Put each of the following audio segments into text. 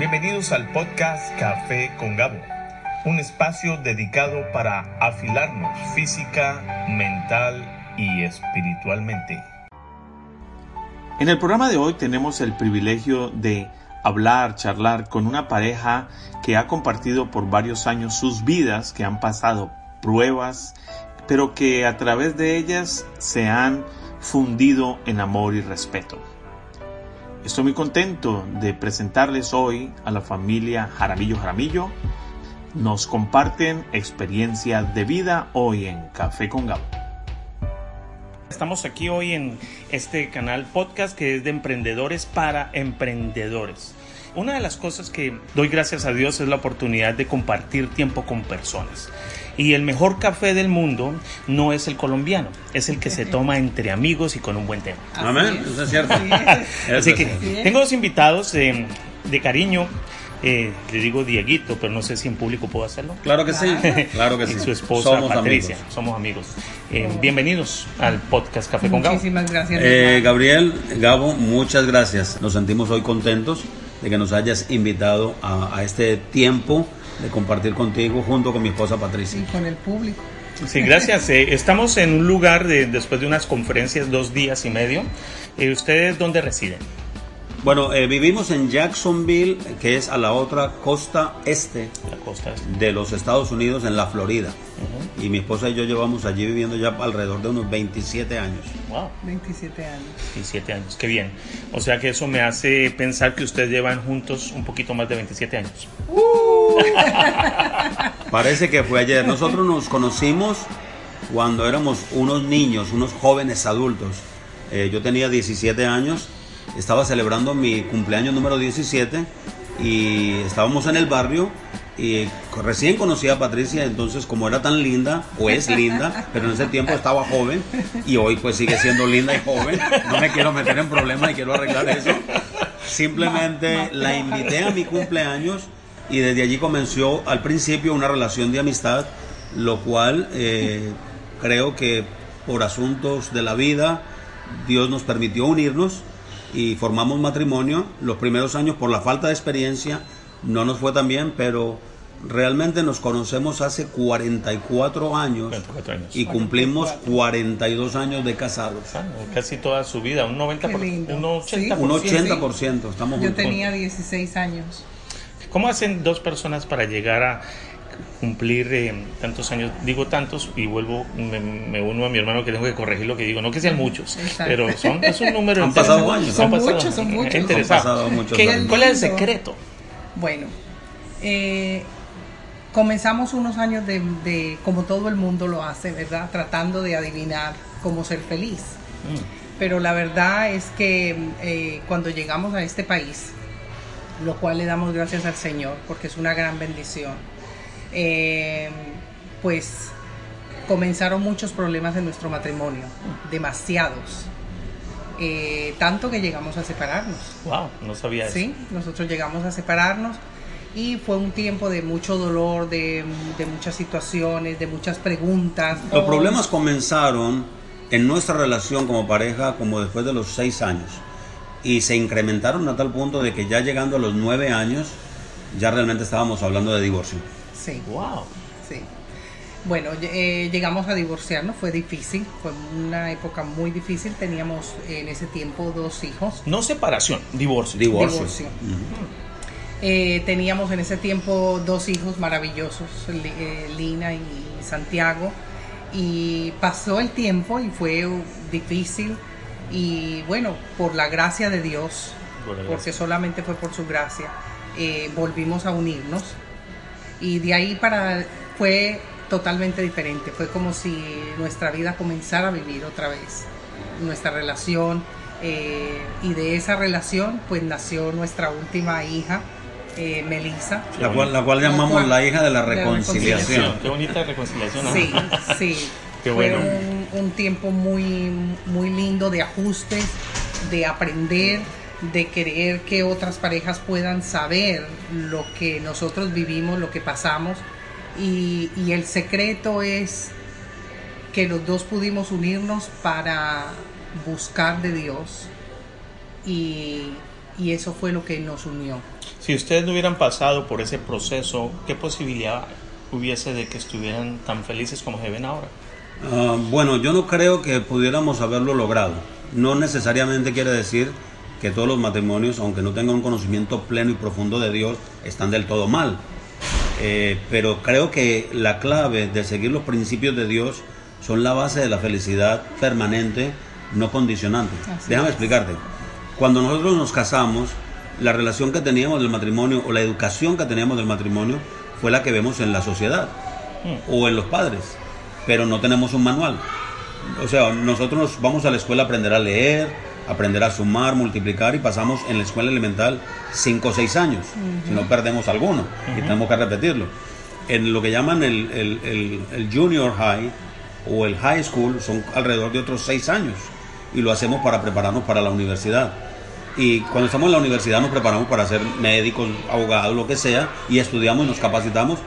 Bienvenidos al podcast Café con Gabo, un espacio dedicado para afilarnos física, mental y espiritualmente. En el programa de hoy tenemos el privilegio de hablar, charlar con una pareja que ha compartido por varios años sus vidas, que han pasado pruebas, pero que a través de ellas se han fundido en amor y respeto. Estoy muy contento de presentarles hoy a la familia Jaramillo Jaramillo. Nos comparten experiencia de vida hoy en Café con Gabo. Estamos aquí hoy en este canal podcast que es de emprendedores para emprendedores. Una de las cosas que doy gracias a Dios es la oportunidad de compartir tiempo con personas. Y el mejor café del mundo no es el colombiano, es el que se toma entre amigos y con un buen tema. Amén, eso es cierto. Así que tengo dos invitados de, de cariño. Eh, le digo Dieguito, pero no sé si en público puedo hacerlo. Claro que sí, claro que sí. Y su esposa Patricia, somos amigos. Eh, bienvenidos al podcast Café con Gabo. Muchísimas gracias. Eh, Gabriel, Gabo, muchas gracias. Nos sentimos hoy contentos de que nos hayas invitado a, a este tiempo de compartir contigo junto con mi esposa Patricia. Y con el público. Sí, gracias. Eh, estamos en un lugar de, después de unas conferencias, dos días y medio. Eh, ¿Ustedes dónde residen? Bueno, eh, vivimos en Jacksonville, que es a la otra costa este, La costa este. de los Estados Unidos, en la Florida. Y mi esposa y yo llevamos allí viviendo ya alrededor de unos 27 años. Wow, 27 años. 27 años, qué bien. O sea que eso me hace pensar que ustedes llevan juntos un poquito más de 27 años. Parece que fue ayer. Nosotros nos conocimos cuando éramos unos niños, unos jóvenes adultos. Eh, yo tenía 17 años, estaba celebrando mi cumpleaños número 17 y estábamos en el barrio y recién conocí a Patricia, entonces como era tan linda, o es linda, pero en ese tiempo estaba joven y hoy pues sigue siendo linda y joven. No me quiero meter en problemas y quiero arreglar eso. Simplemente la invité a mi cumpleaños y desde allí comenzó al principio una relación de amistad, lo cual eh, creo que por asuntos de la vida Dios nos permitió unirnos y formamos matrimonio. Los primeros años por la falta de experiencia no nos fue tan bien, pero realmente nos conocemos hace 44 años 44 años. y cumplimos 42 años de casados. Casi toda su vida, un 90%, Qué lindo. un 80%. Un 80%, estamos Yo juntos. tenía 16 años. ¿Cómo hacen dos personas para llegar a cumplir eh, tantos años? Digo tantos y vuelvo, me, me uno a mi hermano que tengo que corregir lo que digo. No que sean muchos, Exacto. pero son, es un número Han pasado años. Son pasado- muchos, son muchos. Han pasado muchos ¿Qué- años. ¿Cuál es el secreto? Bueno, eh, comenzamos unos años de, de, como todo el mundo lo hace, ¿verdad? Tratando de adivinar cómo ser feliz. Pero la verdad es que eh, cuando llegamos a este país, lo cual le damos gracias al Señor, porque es una gran bendición, eh, pues comenzaron muchos problemas en nuestro matrimonio, demasiados. Eh, tanto que llegamos a separarnos. Wow, no sabía eso. Sí, nosotros llegamos a separarnos y fue un tiempo de mucho dolor, de, de muchas situaciones, de muchas preguntas. Los problemas comenzaron en nuestra relación como pareja como después de los seis años y se incrementaron a tal punto de que ya llegando a los nueve años ya realmente estábamos hablando de divorcio. Sí, Wow. sí. Bueno, eh, llegamos a divorciarnos, fue difícil, fue una época muy difícil. Teníamos en ese tiempo dos hijos. No separación, divorcio. Divorcio. Divorcio. Eh, teníamos en ese tiempo dos hijos maravillosos, eh, Lina y Santiago, y pasó el tiempo y fue difícil, y bueno, por la gracia de Dios, porque solamente fue por su gracia, eh, volvimos a unirnos, y de ahí para fue totalmente diferente, fue como si nuestra vida comenzara a vivir otra vez, nuestra relación, eh, y de esa relación pues nació nuestra última hija, eh, Melissa. La cual, la cual llamamos cual- la hija de la de la reconciliación. Qué bonita reconciliación. ¿no? Sí, sí. Qué Fue un, un tiempo muy, muy lindo de ajustes, de aprender, de querer que otras parejas puedan saber lo que nosotros vivimos, lo que pasamos. Y, y el secreto es que los dos pudimos unirnos para buscar de Dios. Y, y eso fue lo que nos unió. Si ustedes no hubieran pasado por ese proceso, ¿qué posibilidad hubiese de que estuvieran tan felices como se ven ahora? Ah, bueno, yo no creo que pudiéramos haberlo logrado. No necesariamente quiere decir que todos los matrimonios, aunque no tengan un conocimiento pleno y profundo de Dios, están del todo mal. Eh, pero creo que la clave de seguir los principios de Dios son la base de la felicidad permanente, no condicionante. Déjame explicarte. Cuando nosotros nos casamos, la relación que teníamos del matrimonio o la educación que teníamos del matrimonio fue la que vemos en la sociedad mm. o en los padres, pero no tenemos un manual. O sea, nosotros vamos a la escuela a aprender a leer, aprender a sumar, multiplicar y pasamos en la escuela elemental 5 o 6 años, si no perdemos alguno y tenemos que repetirlo. En lo que llaman el, el, junior high o el high school son alrededor de otros 6 años y lo hacemos para prepararnos para la universidad. Y cuando estamos en la universidad nos preparamos para ser médicos, abogados, lo que sea, y estudiamos y nos capacitamos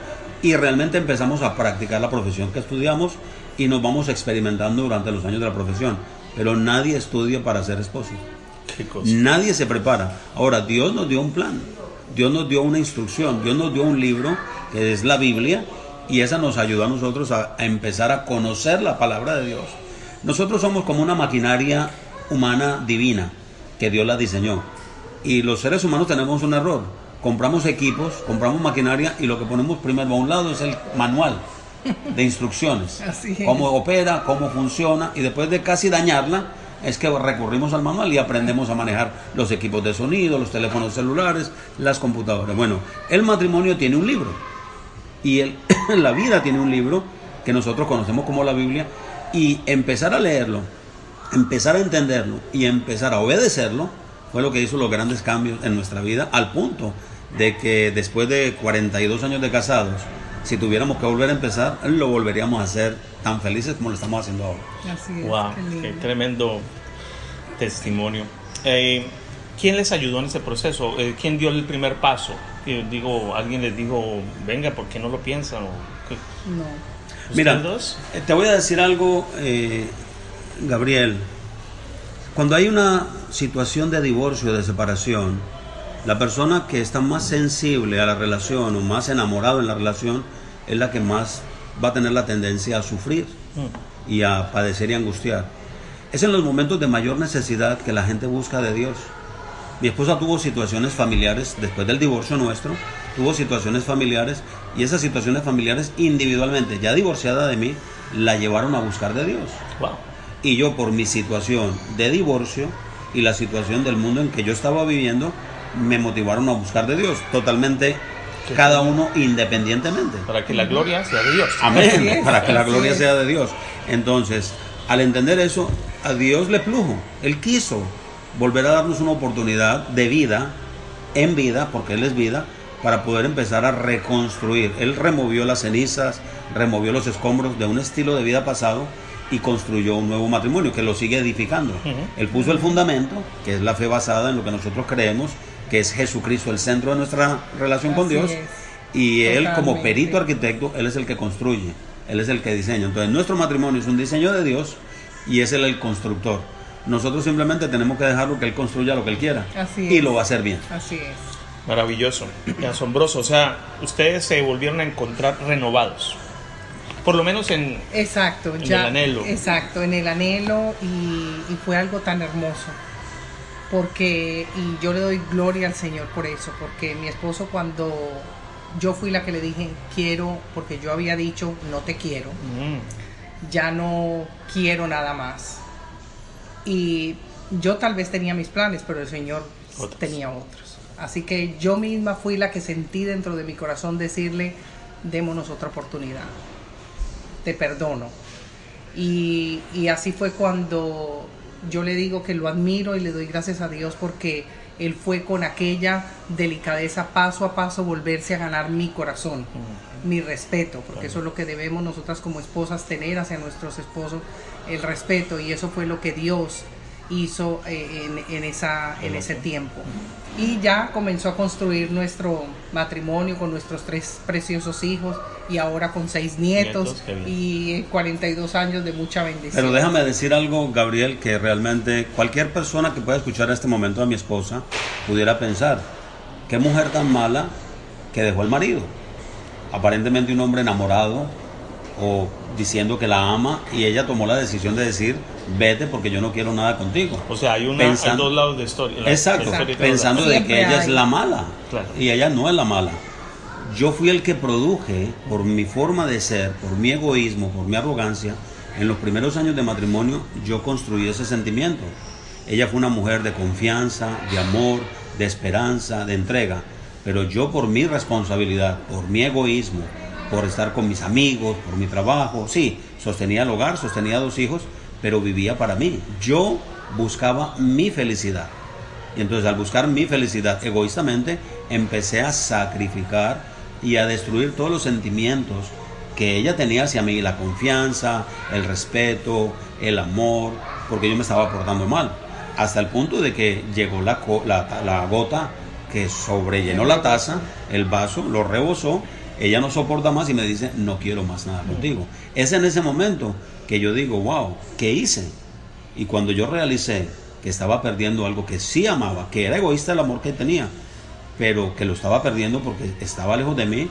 y realmente empezamos a practicar la profesión que estudiamos y nos vamos experimentando durante los años de la profesión. Pero nadie estudia para ser esposo. Nadie se prepara. Ahora, Dios nos dio un plan, Dios nos dio una instrucción, Dios nos dio un libro que es la Biblia y esa nos ayuda a nosotros a empezar a conocer la palabra de Dios. Nosotros somos como una maquinaria humana divina que Dios la diseñó. Y los seres humanos tenemos un error. Compramos equipos, compramos maquinaria y lo que ponemos primero a un lado es el manual de instrucciones. Cómo opera, cómo funciona y después de casi dañarla es que recurrimos al manual y aprendemos a manejar los equipos de sonido, los teléfonos celulares, las computadoras. Bueno, el matrimonio tiene un libro y el, la vida tiene un libro que nosotros conocemos como la Biblia y empezar a leerlo empezar a entenderlo y empezar a obedecerlo fue lo que hizo los grandes cambios en nuestra vida, al punto de que después de 42 años de casados, si tuviéramos que volver a empezar, lo volveríamos a hacer tan felices como lo estamos haciendo ahora. Así es, wow, qué, tremendo testimonio. Eh, ¿Quién les ayudó en ese proceso? Eh, ¿Quién dio el primer paso? digo, alguien les dijo, venga, ¿por qué no lo piensan? No. Mira, eh, te voy a decir algo, Gabriel, cuando hay una situación de divorcio o de separación, la persona que está más sensible a la relación o más enamorado en la relación es la que más va a tener la tendencia a sufrir mm. y a padecer y angustiar. Es en los momentos de mayor necesidad que la gente busca de Dios. Mi esposa tuvo situaciones familiares después del divorcio nuestro, tuvo situaciones familiares y esas situaciones familiares individualmente, ya divorciada de mí, la llevaron a buscar de Dios. Wow y yo por mi situación de divorcio y la situación del mundo en que yo estaba viviendo, me motivaron a buscar de Dios, totalmente cada uno independientemente. Para que la gloria sea de Dios. Amén, para que la gloria sea de Dios. Entonces, al entender eso, a Dios le plujo, Él quiso volver a darnos una oportunidad de vida, en vida, porque Él es vida, para poder empezar a reconstruir. Él removió las cenizas, removió los escombros de un estilo de vida pasado y construyó un nuevo matrimonio que lo sigue edificando. Él puso el fundamento, que es la fe basada en lo que nosotros creemos, que es Jesucristo el centro de nuestra relación con Dios. Y él como perito arquitecto, él es el que construye, él es el que diseña. Entonces nuestro matrimonio es un diseño de Dios y es él el constructor. Nosotros simplemente tenemos que dejarlo que él construya lo que él quiera. y lo va a hacer bien. Así es. Maravilloso y asombroso. O sea, ustedes se volvieron a encontrar renovados por lo menos en, exacto, el anhelo. Exacto, en el anhelo y, fue algo tan hermoso. Porque, y yo le doy gloria al Señor por eso, porque mi esposo cuando yo fui la que le dije quiero, porque yo había dicho no te quiero, mm. ya no quiero nada más. Y yo tal vez tenía mis planes, pero el Señor tenía otros. Así que yo misma fui la que sentí dentro de mi corazón decirle, démonos otra oportunidad te perdono. Y, así fue cuando yo le digo que lo admiro y le doy gracias a Dios porque él fue con aquella delicadeza paso a paso volverse a ganar mi corazón, mi respeto, porque eso es lo que debemos nosotras como esposas tener hacia nuestros esposos, el respeto, y eso fue lo que Dios hizo eh, en, esa, en ese tiempo. Y ya comenzó a construir nuestro matrimonio con nuestros tres preciosos hijos y ahora con seis nietos, y 42 años de mucha bendición. Pero déjame decir algo, Gabriel, que realmente cualquier persona que pueda escuchar en este momento a mi esposa pudiera pensar, qué mujer tan mala que dejó el marido. Aparentemente un hombre enamorado o diciendo que la ama y ella tomó la decisión de decir, vete porque yo no quiero nada contigo. O sea, hay, una, hay dos lados de historia. exacto, pensando de que ella es la mala y ella no es la mala. Yo fui el que produje, por mi forma de ser, por mi egoísmo, por mi arrogancia, en los primeros años de matrimonio yo construí ese sentimiento. Ella fue una mujer de confianza, de amor, de esperanza, de entrega. Pero yo por mi responsabilidad, por mi egoísmo, por estar con mis amigos, por mi trabajo, sí, sostenía el hogar, sostenía dos hijos, pero vivía para mí. Yo buscaba mi felicidad. Y entonces al buscar mi felicidad egoístamente, empecé a sacrificar y a destruir todos los sentimientos que ella tenía hacia mí, la confianza, el respeto, el amor, porque yo me estaba portando mal. Hasta el punto de que llegó la, gota que sobrellenó la taza, el vaso, lo rebosó, ella no soporta más y me dice, no quiero más nada contigo. Es en ese momento que yo digo, wow, ¿qué hice? Y cuando yo realicé que estaba perdiendo algo que sí amaba, que era egoísta el amor que tenía, pero que lo estaba perdiendo porque estaba lejos de mí,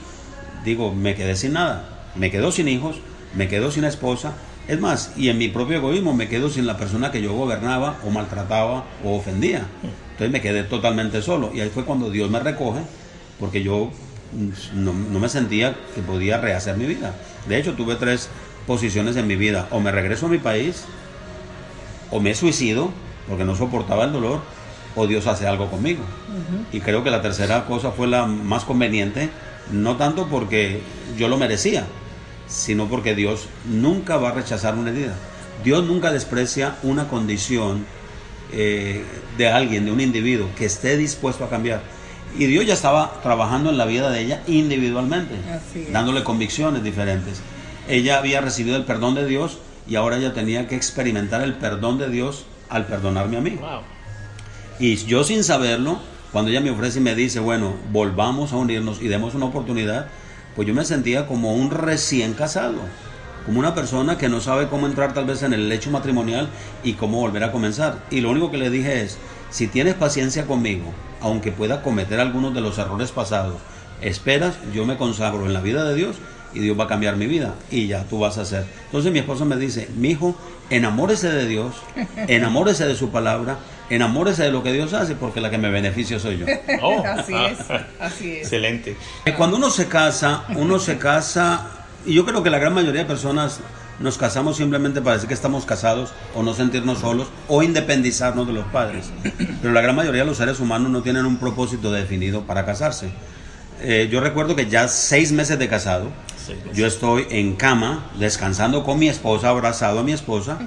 digo, me quedé sin nada me quedo sin hijos, me quedo sin esposa, es más, y en mi propio egoísmo me quedo sin la persona que yo gobernaba o maltrataba o ofendía. Entonces me quedé totalmente solo. Y ahí fue cuando Dios me recoge, porque yo no, me sentía que podía rehacer mi vida. De hecho, tuve tres posiciones en mi vida. O me regreso a mi país, o me suicido, porque no soportaba el dolor, o Dios hace algo conmigo. Y creo que la tercera cosa fue la más conveniente, no tanto porque yo lo merecía, sino porque Dios nunca va a rechazar una herida. Dios nunca desprecia una condición eh, de alguien, de un individuo que esté dispuesto a cambiar. Y Dios ya estaba trabajando en la vida de ella individualmente, dándole convicciones diferentes. Ella había recibido el perdón de Dios y ahora ella tenía que experimentar el perdón de Dios al perdonarme a mí. Y yo sin saberlo, cuando ella me ofrece y me dice, bueno, volvamos a unirnos y demos una oportunidad, pues yo me sentía como un recién casado, como una persona que no sabe cómo entrar tal vez en el lecho matrimonial y cómo volver a comenzar. Y lo único que le dije es, si tienes paciencia conmigo, aunque pueda cometer algunos de los errores pasados, esperas, yo me consagro en la vida de Dios y Dios va a cambiar mi vida y ya tú vas a hacer. Entonces mi esposa me dice, mi hijo, enamórese de Dios, enamórese de su palabra, enamórese de lo que Dios hace porque la que me beneficia soy yo. Oh. así es, así es. Excelente. Cuando uno se casa, uno se casa, y yo creo que la gran mayoría de personas nos casamos simplemente para decir que estamos casados o no sentirnos solos o independizarnos de los padres. Pero la gran mayoría de los seres humanos no tienen un propósito definido para casarse. Eh, yo recuerdo que ya seis meses de casado, yo estoy en cama, descansando con mi esposa, abrazado a mi esposa,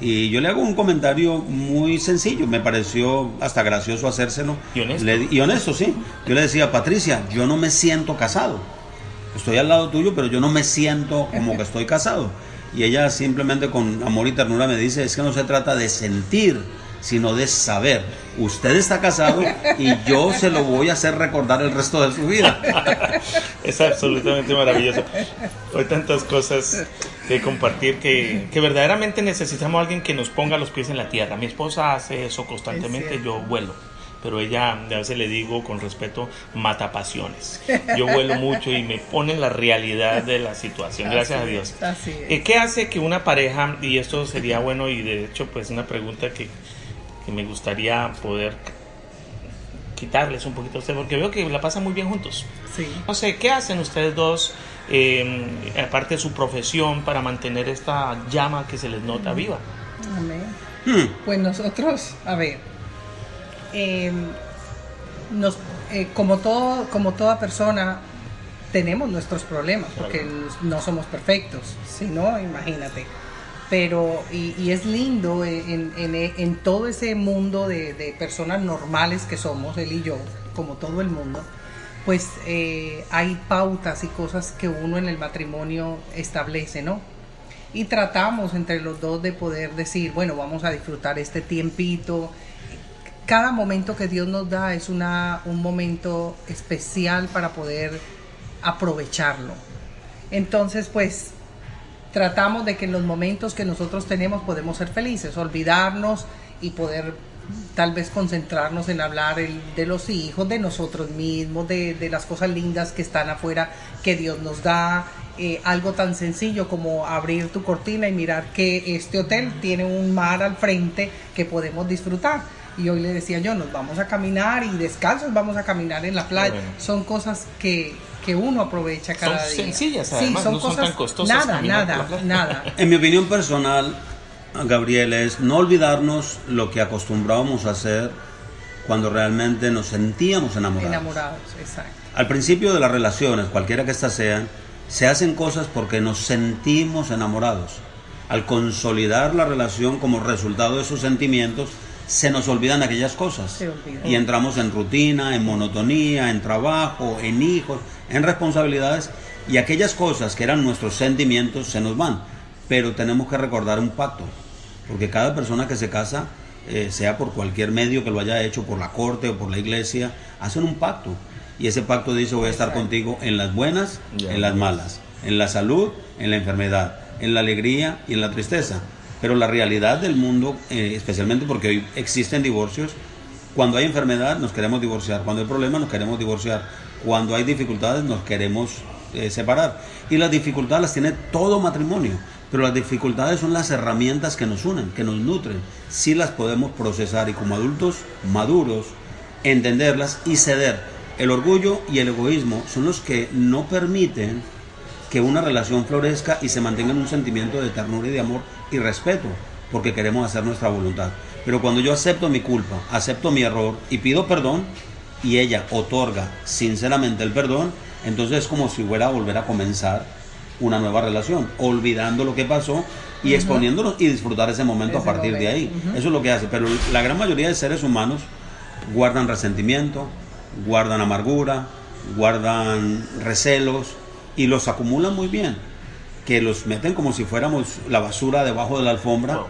y yo le hago un comentario muy sencillo, me pareció hasta gracioso hacérselo. Y honesto. y honesto, sí. Yo le decía, Patricia, yo no me siento casado. Estoy al lado tuyo, pero yo no me siento como que estoy casado. Y ella simplemente con amor y ternura me dice, es que no se trata de sentir, sino de saber. Usted está casado y yo se lo voy a hacer recordar el resto de su vida. es absolutamente maravilloso. Hay tantas cosas que compartir que, que, verdaderamente necesitamos a alguien que nos ponga los pies en la tierra. Mi esposa hace eso constantemente, yo vuelo. Pero ella, a veces le digo con respeto, mata pasiones. Yo vuelo mucho y me pone la realidad de la situación, gracias a Dios. Eh, ¿Qué hace que una pareja, y esto sería bueno y de hecho pues una pregunta que que me gustaría poder quitarles un poquito a ustedes, porque veo que la pasan muy bien juntos. Sí. No sé, ¿qué hacen ustedes dos, em, aparte de su profesión, para mantener esta llama que se les nota viva? Amén. Hmm. Pues nosotros, a ver, em, nos, eh, como, todo, como toda persona, tenemos nuestros problemas, porque no somos perfectos, si no, imagínate pero y, es lindo en, todo ese mundo de, personas normales que somos, él y yo, como todo el mundo, pues eh, hay pautas y cosas que uno en el matrimonio establece, ¿no? Y tratamos entre los dos de poder decir, bueno, vamos a disfrutar este tiempito. Cada momento que Dios nos da es una, un momento especial para poder aprovecharlo. Entonces, pues tratamos de que en los momentos que nosotros tenemos podemos ser felices, olvidarnos y poder tal vez concentrarnos en hablar de los hijos, de nosotros mismos, de, las cosas lindas que están afuera que Dios nos da. Eh, algo tan sencillo como abrir tu cortina y mirar que este hotel tiene un mar al frente que podemos disfrutar. Y hoy le decía yo, nos vamos a caminar y descalzos vamos a caminar en la playa. Son cosas que, que uno aprovecha cada son día. Sencillas, además, no son tan costosas. Nada, nada, nada. En mi opinión personal, Gabriel, es no olvidarnos lo que acostumbrábamos a hacer cuando realmente nos sentíamos enamorados. Enamorados, exacto. Al principio de las relaciones, cualquiera que éstas sean, se hacen cosas porque nos sentimos enamorados. Al consolidar la relación como resultado de esos sentimientos, se nos olvidan aquellas cosas. Y entramos en rutina, en monotonía, en trabajo, en hijos, en responsabilidades. Y aquellas cosas que eran nuestros sentimientos se nos van. Pero tenemos que recordar un pacto porque cada persona que se casa, eh, sea por cualquier medio que lo haya hecho, por la corte o por la iglesia, hacen un pacto. Y ese pacto dice, voy a estar contigo en las buenas, en las malas, en la salud, en la enfermedad, en la alegría y en la tristeza. Pero la realidad del mundo, eh, especialmente porque hoy existen divorcios, cuando hay enfermedad nos queremos divorciar, cuando hay problemas nos queremos divorciar, cuando hay dificultades nos queremos eh, separar. Y las dificultades las tiene todo matrimonio. Pero las dificultades son las herramientas que nos unen, que nos nutren. Si las podemos procesar y como adultos maduros, entenderlas y ceder. El orgullo y el egoísmo son los que no permiten que una relación florezca y se mantenga en un sentimiento de ternura y de amor y respeto, porque queremos hacer nuestra voluntad. Pero cuando yo acepto mi culpa, acepto mi error y pido perdón, y ella otorga sinceramente el perdón, entonces es como si fuera a volver a comenzar una nueva relación, olvidando lo que pasó y exponiéndonos y disfrutar ese momento a partir de ahí. Eso es lo que hace. Pero la gran mayoría de seres humanos guardan resentimiento, guardan amargura, guardan recelos y los acumulan muy bien. Que los meten como si fuéramos la basura debajo de la alfombra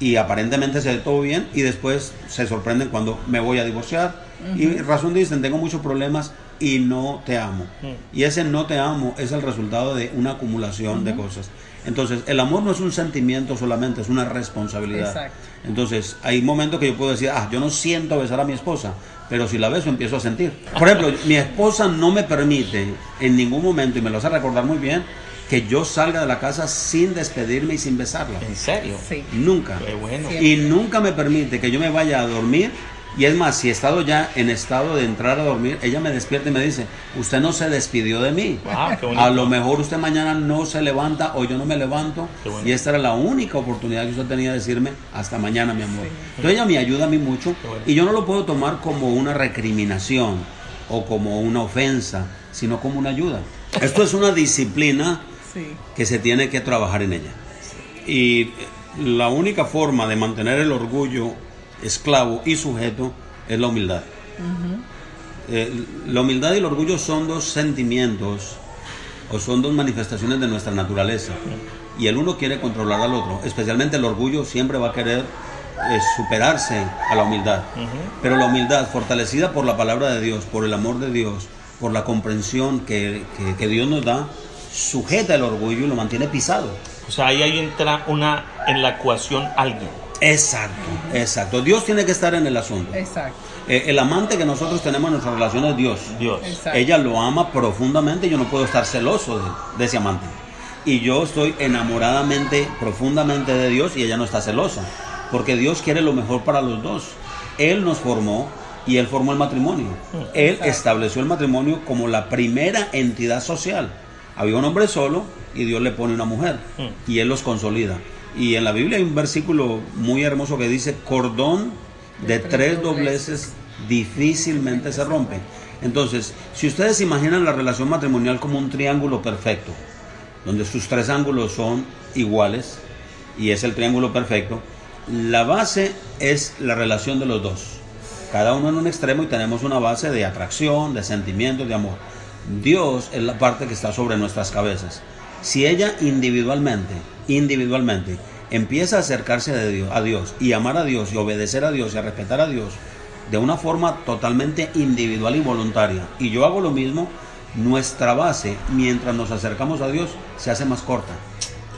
y aparentemente se ve todo bien y después se sorprenden cuando me voy a divorciar. Y razón dicen, tengo muchos problemas y no te amo. Y ese no te amo es el resultado de una acumulación de cosas. Entonces, el amor no es un sentimiento solamente, es una responsabilidad. Entonces, hay momentos que yo puedo decir, ah, yo no siento besar a mi esposa, pero si la beso empiezo a sentir. Por ejemplo, mi esposa no me permite en ningún momento, y me lo hace recordar muy bien, que yo salga de la casa sin despedirme y sin besarla. ¿En serio? Sí. Nunca. Qué bueno. Y nunca me permite que yo me vaya a dormir y es más, si he estado ya en estado de entrar a dormir, ella me despierta y me dice, usted no se despidió de mí. a lo mejor usted mañana no se levanta o yo no me levanto. Y esta era la única oportunidad que usted tenía de decirme, hasta mañana, mi amor. Entonces ella me ayuda a mí mucho y yo no lo puedo tomar como una recriminación o como una ofensa, sino como una ayuda. Esto es una disciplina que se tiene que trabajar en ella. Y la única forma de mantener el orgullo esclavo y sujeto es la humildad. Eh, la humildad y el orgullo son dos sentimientos o son dos manifestaciones de nuestra naturaleza. Y el uno quiere controlar al otro. Especialmente el orgullo siempre va a querer eh, superarse a la humildad. Pero la humildad, fortalecida por la palabra de Dios, por el amor de Dios, por la comprensión que, que Dios nos da, sujeta el orgullo y lo mantiene pisado. O sea, ahí entra una en la ecuación alguien. Exacto, exacto. Dios tiene que estar en el asunto. Exacto. Eh, el amante que nosotros tenemos en nuestra relación es Dios. Dios. Ella lo ama profundamente y yo no puedo estar celoso de, ese amante. Y yo estoy enamoradamente, profundamente de Dios y ella no está celosa. Porque Dios quiere lo mejor para los dos. Él nos formó y Él formó el matrimonio. Mm. Él estableció el matrimonio como la primera entidad social. Había un hombre solo y Dios le pone una mujer mm. y Él los consolida. Y en la Biblia hay un versículo muy hermoso que dice, cordón de, tres dobleces difícilmente se rompe. Entonces, si ustedes imaginan la relación matrimonial como un triángulo perfecto, donde sus tres ángulos son iguales, y es el triángulo perfecto, la base es la relación de los dos. Cada uno en un extremo y tenemos una base de atracción, de sentimiento, de amor. Dios es la parte que está sobre nuestras cabezas. Si ella individualmente, individualmente, empieza a acercarse a Dios, a Dios y amar a Dios y obedecer a Dios y a respetar a Dios de una forma totalmente individual y voluntaria, y yo hago lo mismo, nuestra base, mientras nos acercamos a Dios, se hace más corta.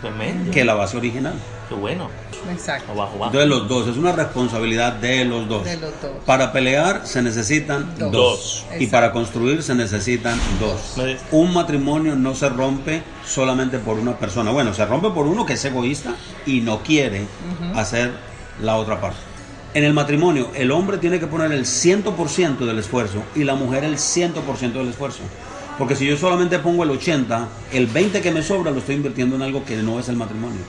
Tremendo. que la base original. Qué bueno. Exacto. Abajo, abajo. De los dos, es una responsabilidad de los dos. De los dos. Para pelear se necesitan Dos. dos. Y para construir se necesitan dos. Un matrimonio no se rompe solamente por una persona. Bueno, se rompe por uno que es egoísta y no quiere hacer la otra parte. En el matrimonio, el hombre tiene que poner el 100% del esfuerzo y la mujer el 100% del esfuerzo. Porque si yo solamente pongo el 80, el 20 que me sobra lo estoy invirtiendo en algo que no es el matrimonio.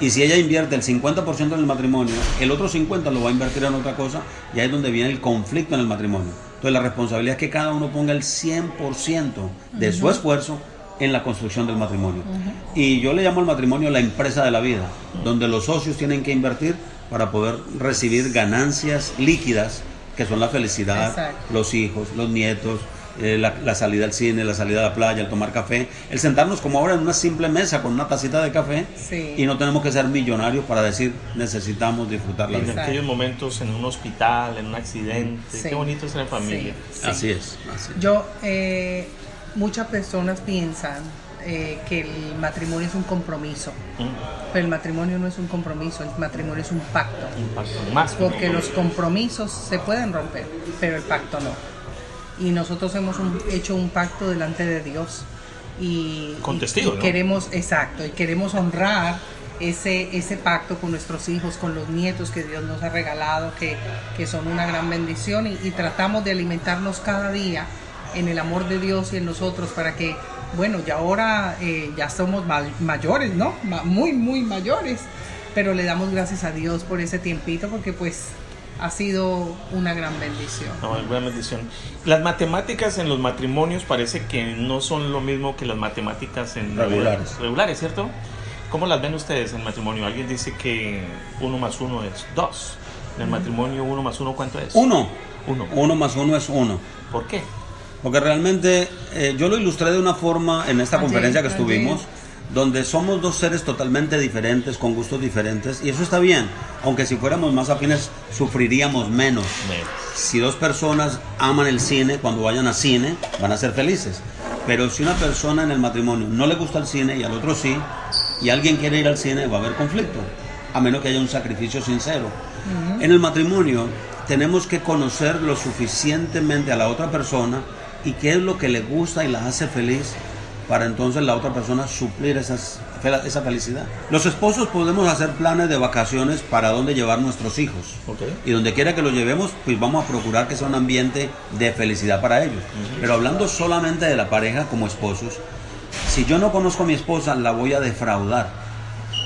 Y si ella invierte el 50% en el matrimonio, el otro 50% lo va a invertir en otra cosa y ahí es donde viene el conflicto en el matrimonio. Entonces la responsabilidad es que cada uno ponga el 100% de su esfuerzo en la construcción del matrimonio. Y yo le llamo al matrimonio la empresa de la vida, donde los socios tienen que invertir para poder recibir ganancias líquidas, que son la felicidad, Exacto. los hijos, los nietos, eh, la, la salida al cine, la salida a la playa, el tomar café, el sentarnos como ahora en una simple mesa con una tacita de café Sí. y no tenemos que ser millonarios para decir necesitamos disfrutar la En vida. Exacto. aquellos momentos en un hospital, en un accidente. Sí. Qué bonito estar en familia. Sí, sí. Así es. así es. Yo, eh, muchas personas piensan eh, que el matrimonio es un compromiso, Mm, pero el matrimonio no es un compromiso, el matrimonio es un pacto. impacto más. Porque los compromisos se pueden romper, pero el pacto no. Y nosotros hemos un- hecho un pacto delante de Dios. Y, Con queremos, exacto, y queremos honrar ese, ese pacto con nuestros hijos, con los nietos que Dios nos ha regalado, que, que son una gran bendición, y, y tratamos de alimentarnos cada día en el amor de Dios y en nosotros para que, bueno, ya ahora eh, ya somos ma- mayores, ¿no? Muy, muy mayores, pero le damos gracias a Dios por ese tiempito porque pues ha sido una gran bendición. No, gran bendición. Las matemáticas en los matrimonios parece que no son lo mismo que las matemáticas en Regulares. regulares, ¿cierto? ¿Cómo las ven ustedes en matrimonio? Alguien dice que uno más uno es dos. En el matrimonio uno más uno ¿cuánto es? Uno. Uno. Uno más uno es uno. ¿Por qué? Porque realmente eh, yo lo ilustré de una forma en esta Ayer, conferencia que ayer. estuvimos, donde somos dos seres totalmente diferentes, con gustos diferentes, y eso está bien. Aunque si fuéramos más afines, sufriríamos menos. Menos. Si dos personas aman el cine, cuando vayan a cine, van a ser felices. Pero si una persona en el matrimonio no le gusta el cine y al otro sí, y alguien quiere ir al cine, va a haber conflicto, a menos que haya un sacrificio sincero. En el matrimonio tenemos que conocer lo suficientemente a la otra persona y qué es lo que le gusta y la hace feliz para entonces la otra persona suplir esas, esa felicidad. Los esposos podemos hacer planes de vacaciones para dónde llevar nuestros hijos. Y donde quiera que los llevemos, pues vamos a procurar que sea un ambiente de felicidad para ellos. Pero hablando solamente de la pareja como esposos, si yo no conozco a mi esposa, la voy a defraudar.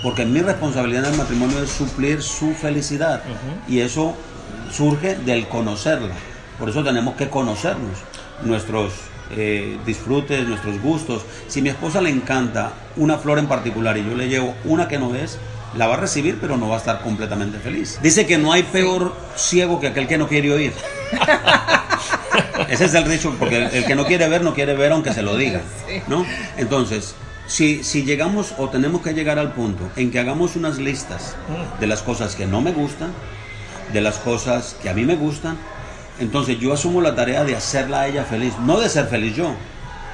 Porque mi responsabilidad en el matrimonio es suplir su felicidad. Y eso surge del conocerla. Por eso tenemos que conocernos, nuestros eh, disfrutes, nuestros gustos. Si mi esposa le encanta una flor en particular y yo le llevo una que no es, la va a recibir, pero no va a estar completamente feliz. Dice que no hay peor ciego que aquel que no quiere oír. Ese es el dicho, porque el, el que no quiere ver, no quiere ver aunque se lo diga. ¿no? Entonces, si, si llegamos o tenemos que llegar al punto en que hagamos unas listas de las cosas que no me gustan, de las cosas que a mí me gustan, entonces yo asumo la tarea de hacerla a ella feliz, no de ser feliz yo,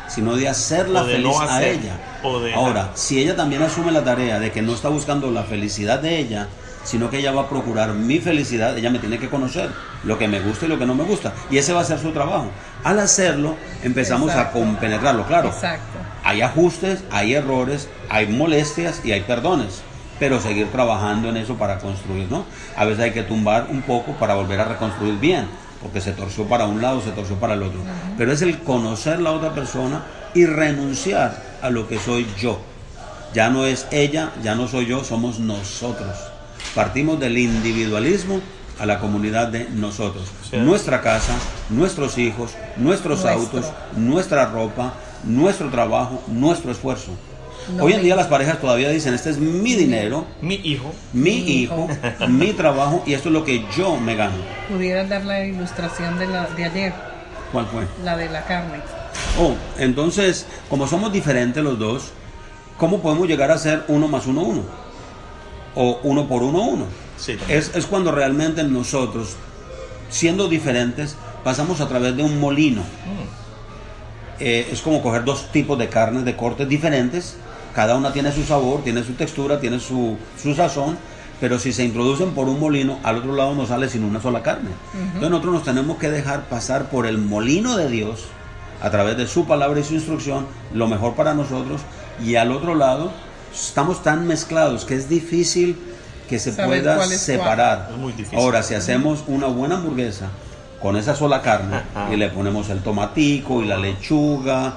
sino de hacerla de feliz no a ella. o de- Ahora, si ella también asume la tarea de que no está buscando la felicidad de ella, sino que ella va a procurar mi felicidad, ella me tiene que conocer lo que me gusta y lo que no me gusta. Y ese va a ser su trabajo. Al hacerlo, empezamos Exacto. a compenetrarlo, claro. Exacto. Hay ajustes, hay errores, hay molestias y hay perdones. Pero seguir trabajando en eso para construir, ¿no? A veces hay que tumbar un poco para volver a reconstruir bien, porque se torció para un lado, se torció para el otro. Pero es el conocer la otra persona y renunciar a lo que soy yo. Ya no es ella, ya no soy yo, somos nosotros. Partimos del individualismo a la comunidad de nosotros. Sí. Nuestra casa, nuestros hijos, nuestros Nuestro. autos, nuestra ropa, nuestro trabajo, nuestro esfuerzo. No Hoy en día las parejas todavía dicen, este es mi dinero, Mi hijo. mi Mi hijo, hijo. mi trabajo y esto es lo que yo me gano. Pudieras dar la ilustración de, la, de ayer, ¿Cuál fue? la de la carne. Oh, entonces, como somos diferentes los dos, ¿cómo podemos llegar a ser uno más uno uno? O uno por uno uno. Sí. Es, es cuando realmente nosotros, siendo diferentes, pasamos a través de un molino. Mm. Eh, es como coger dos tipos de carnes de cortes diferentes cada una tiene su sabor, tiene su textura, tiene su, su sazón, pero si se introducen por un molino, al otro lado no sale sin una sola carne. Entonces nosotros nos tenemos que dejar pasar por el molino de Dios, a través de su palabra y su instrucción, lo mejor para nosotros, y al otro lado estamos tan mezclados que es difícil que se Saber pueda cuál es cuál. separar. Es muy difícil. Ahora, si hacemos una buena hamburguesa con esa sola carne y le ponemos el tomatico y la lechuga,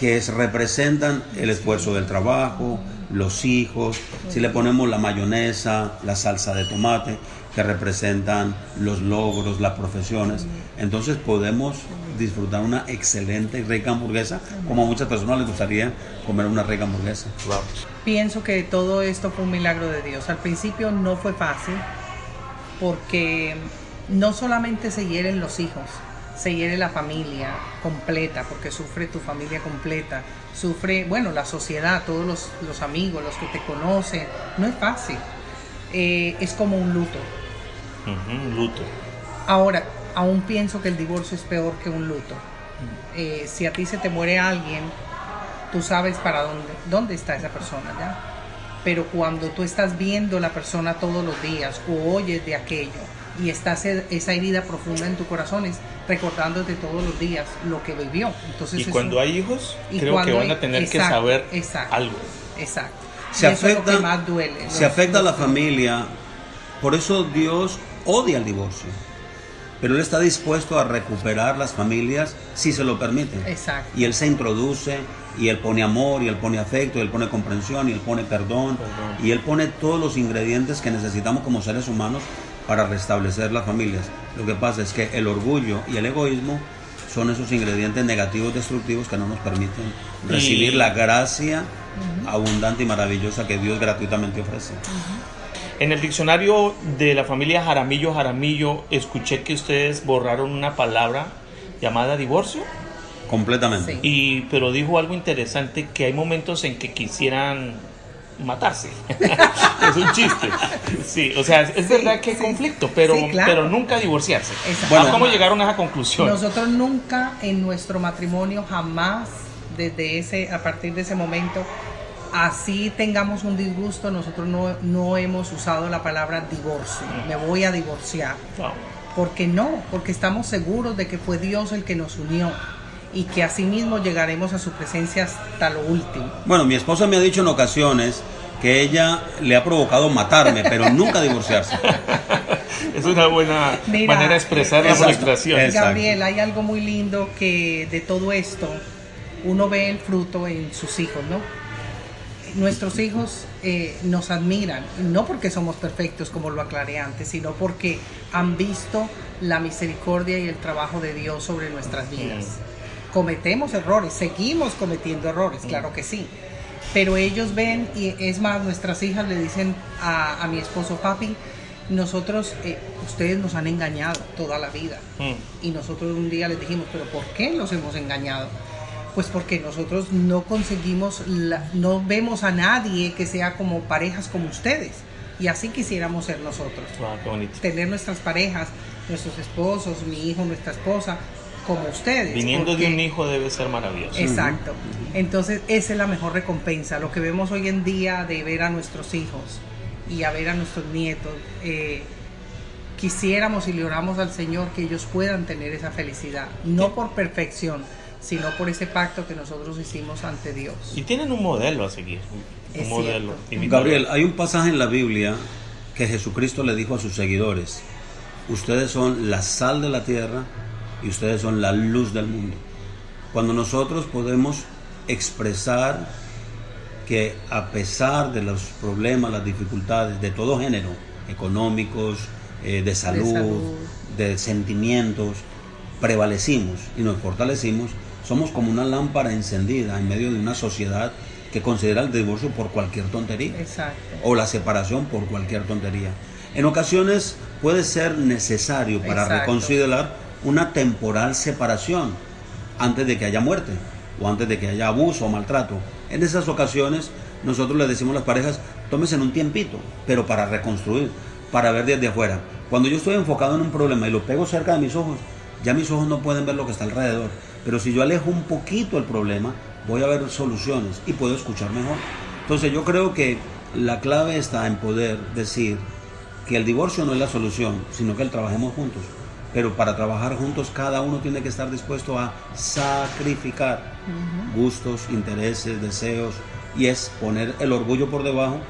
que es, representan el esfuerzo del trabajo, los hijos, si le ponemos la mayonesa, la salsa de tomate, que representan los logros, las profesiones, entonces podemos disfrutar una excelente y rica hamburguesa, como a muchas personas les gustaría comer una rica hamburguesa. Wow. Pienso que todo esto fue un milagro de Dios. Al principio no fue fácil porque no solamente se hieren los hijos, se hiere la familia completa, porque sufre tu familia completa, sufre, bueno, la sociedad, todos los, los amigos, los que te conocen. No es fácil. Eh, es como un luto. Un luto. Ahora, aún pienso que el divorcio es peor que un luto. Eh, si a ti se te muere alguien, tú sabes para dónde, dónde está esa persona, ¿ya? Pero cuando tú estás viendo la persona todos los días o oyes de aquello y estás e- esa herida profunda en tu corazón, es recordándote todos los días lo que vivió. Entonces Y es cuando un- hay hijos, y creo que van a hay- tener que saber exacto, algo. Exacto. Se Y eso es lo afecta, que más duele. se afecta a la familia, por eso Dios odia el divorcio. Pero Él está dispuesto a recuperar las familias si se lo permite. Exacto. Y Él se introduce, y Él pone amor, y Él pone afecto, y Él pone comprensión, y Él pone perdón, Perdón. y Él pone todos los ingredientes que necesitamos como seres humanos para restablecer las familias. Lo que pasa es que el orgullo y el egoísmo son esos ingredientes negativos destructivos que no nos permiten Y- recibir la gracia abundante y maravillosa que Dios gratuitamente ofrece. En el diccionario de la familia Jaramillo Jaramillo escuché que ustedes borraron una palabra llamada divorcio, Completamente. Sí. y, pero dijo algo interesante que hay momentos en que quisieran matarse. es un chiste. Sí, o sea, es Sí, verdad que hay sí. conflicto, pero, Sí, claro. pero nunca divorciarse. Bueno, ¿Cómo llegaron a esa conclusión? Nosotros nunca en nuestro matrimonio jamás desde ese a partir de ese momento así tengamos un disgusto nosotros no, no hemos usado la palabra divorcio me voy a divorciar Wow. porque no porque estamos seguros de que fue Dios el que nos unió y que así mismo llegaremos a su presencia hasta lo último Bueno, mi esposa me ha dicho en ocasiones que ella le ha provocado matarme, pero nunca divorciarse. Es una buena Mira, manera de expresar la exacto. frustración. Exacto. Gabriel, hay algo muy lindo que de todo esto uno ve el fruto en sus hijos, ¿no? Nuestros hijos eh, nos admiran, no porque somos perfectos como lo aclaré antes, sino porque han visto la misericordia y el trabajo de Dios sobre nuestras vidas. Cometemos errores, seguimos cometiendo errores, claro que sí. Pero ellos ven, y es más, nuestras hijas le dicen a, a mi esposo, papi, nosotros, eh, ustedes nos han engañado toda la vida. Mm. Y nosotros un día les dijimos, pero ¿por qué los hemos engañado? Pues porque nosotros no conseguimos, la- no vemos a nadie que sea como parejas como ustedes. Y así quisiéramos ser nosotros. Wow, bonito. Tener nuestras parejas, nuestros esposos, mi hijo, nuestra esposa, como ustedes. Viniendo de un hijo debe ser maravilloso. Exacto. Entonces, esa es la mejor recompensa. Lo que vemos hoy en día de ver a nuestros hijos y a ver a nuestros nietos, eh, quisiéramos y le oramos al Señor que ellos puedan tener esa felicidad, no por perfección, sino por ese pacto que nosotros hicimos ante Dios. Y tienen un modelo a seguir. Un Es modelo. Gabriel, hay un pasaje en la Biblia que Jesucristo le dijo a sus seguidores, ustedes son la sal de la tierra y ustedes son la luz del mundo. Cuando nosotros podemos expresar que a pesar de los problemas, las dificultades de todo género, económicos, eh, de, salud, salud. de sentimientos, prevalecimos y nos fortalecimos, somos como una lámpara encendida en medio de una sociedad que considera el divorcio por cualquier tontería Exacto. o la separación por cualquier tontería. En ocasiones puede ser necesario para Exacto. reconsiderar una temporal separación antes de que haya muerte o antes de que haya abuso o maltrato. En esas ocasiones nosotros le decimos a las parejas, tómese un tiempito, pero para reconstruir, para ver desde afuera. Cuando yo estoy enfocado en un problema y lo pego cerca de mis ojos, ya mis ojos no pueden ver lo que está alrededor. Pero si yo alejo un poquito el problema, voy a ver soluciones y puedo escuchar mejor. Entonces yo creo que la clave está en poder decir que el divorcio no es la solución, sino que el trabajemos juntos. Pero para trabajar juntos cada uno tiene que estar dispuesto a sacrificar gustos, intereses, deseos, y es poner el orgullo por debajo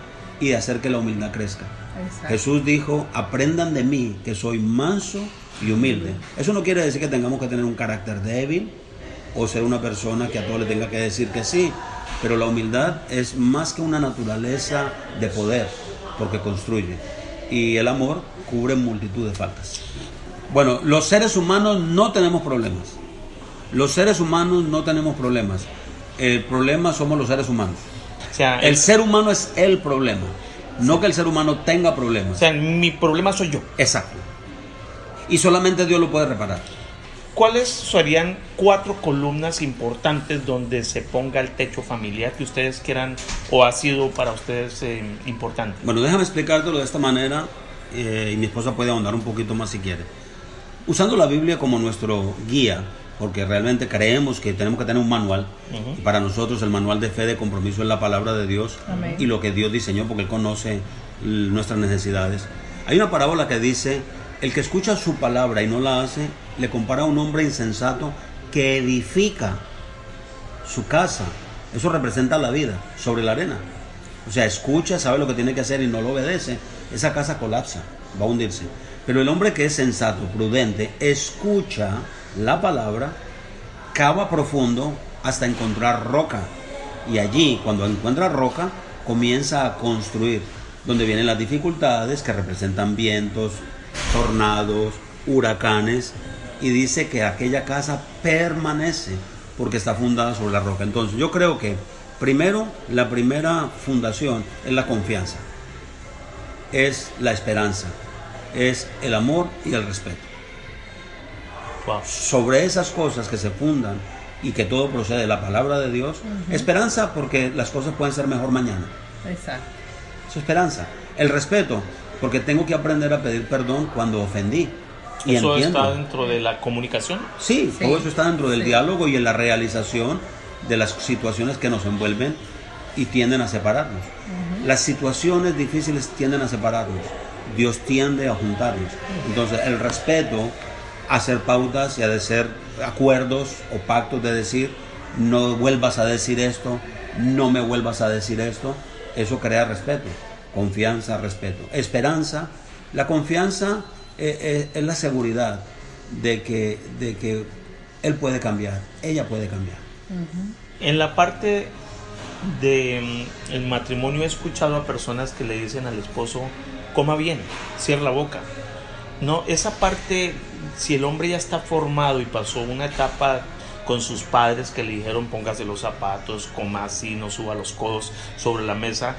y hacer que la humildad crezca. Exacto. Jesús dijo, aprendan de mí que soy manso y humilde. Eso no quiere decir que tengamos que tener un carácter débil o ser una persona que a todo le tenga que decir que sí, pero la humildad es más que una naturaleza de poder, porque construye. Y el amor cubre multitud de faltas. Bueno, los seres humanos no tenemos problemas. Los seres humanos no tenemos problemas. El problema somos los seres humanos. O sea, El ser humano es el problema. No que el ser humano tenga o problemas. sea, mi problema soy yo. Exacto. Y solamente Dios lo puede reparar. ¿Cuáles serían cuatro columnas importantes donde se ponga el techo familiar que ustedes quieran o ha sido para ustedes eh, importante? Bueno, déjame explicártelo de esta manera eh, y mi esposa puede ahondar un poquito más si quiere. Usando la Biblia como nuestro guía, porque realmente creemos que tenemos que tener un manual, y para nosotros el manual de fe de compromiso es la palabra de Dios Amén. y lo que Dios diseñó porque Él conoce nuestras necesidades. Hay una parábola que dice, el que escucha su palabra y no la hace, le compara a un hombre insensato que edifica su casa. Eso representa la vida sobre la arena. O sea, escucha, sabe lo que tiene que hacer y no lo obedece. Esa casa colapsa, va a hundirse. Pero el hombre que es sensato, prudente, escucha la palabra, cava profundo hasta encontrar roca. Y allí, cuando encuentra roca, comienza a construir, donde vienen las dificultades que representan vientos, tornados, huracanes, y dice que aquella casa permanece porque está fundada sobre la roca. Entonces yo creo que primero, la primera fundación es la confianza, es la esperanza, es el amor y el respeto. Wow. Sobre esas cosas que se fundan y que todo procede de la palabra de Dios, esperanza porque las cosas pueden ser mejor mañana. Exacto. Es esperanza. El respeto, porque tengo que aprender a pedir perdón cuando ofendí. Y ¿Eso entiendo. está dentro de la comunicación? Sí, Sí. todo eso está dentro del Sí. diálogo y en la realización de las situaciones que nos envuelven y tienden a separarnos. Las situaciones difíciles tienden a separarnos. Dios tiende a juntarnos. Entonces, el respeto, hacer pautas y a hacer acuerdos o pactos de decir, no vuelvas a decir esto, no me vuelvas a decir esto, eso crea respeto, confianza, respeto. Esperanza, la confianza eh, eh, es la seguridad de que, de que él puede cambiar, ella puede cambiar. En la parte de mm, el matrimonio he escuchado a personas que le dicen al esposo, coma bien, cierra la boca. No, esa parte, si el hombre ya está formado y pasó una etapa con sus padres que le dijeron póngase los zapatos, coma así, no suba los codos sobre la mesa,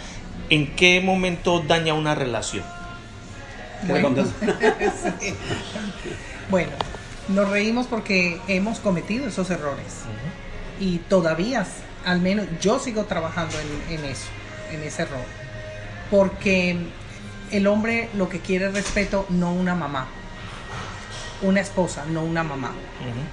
¿en qué momento daña una relación? ¿Qué le Bueno, contestas? sí. Bueno, nos reímos porque hemos cometido esos errores y todavía, al menos yo sigo trabajando en, en eso, en ese error, porque el hombre lo que quiere es respeto, no una mamá, una esposa, no una mamá.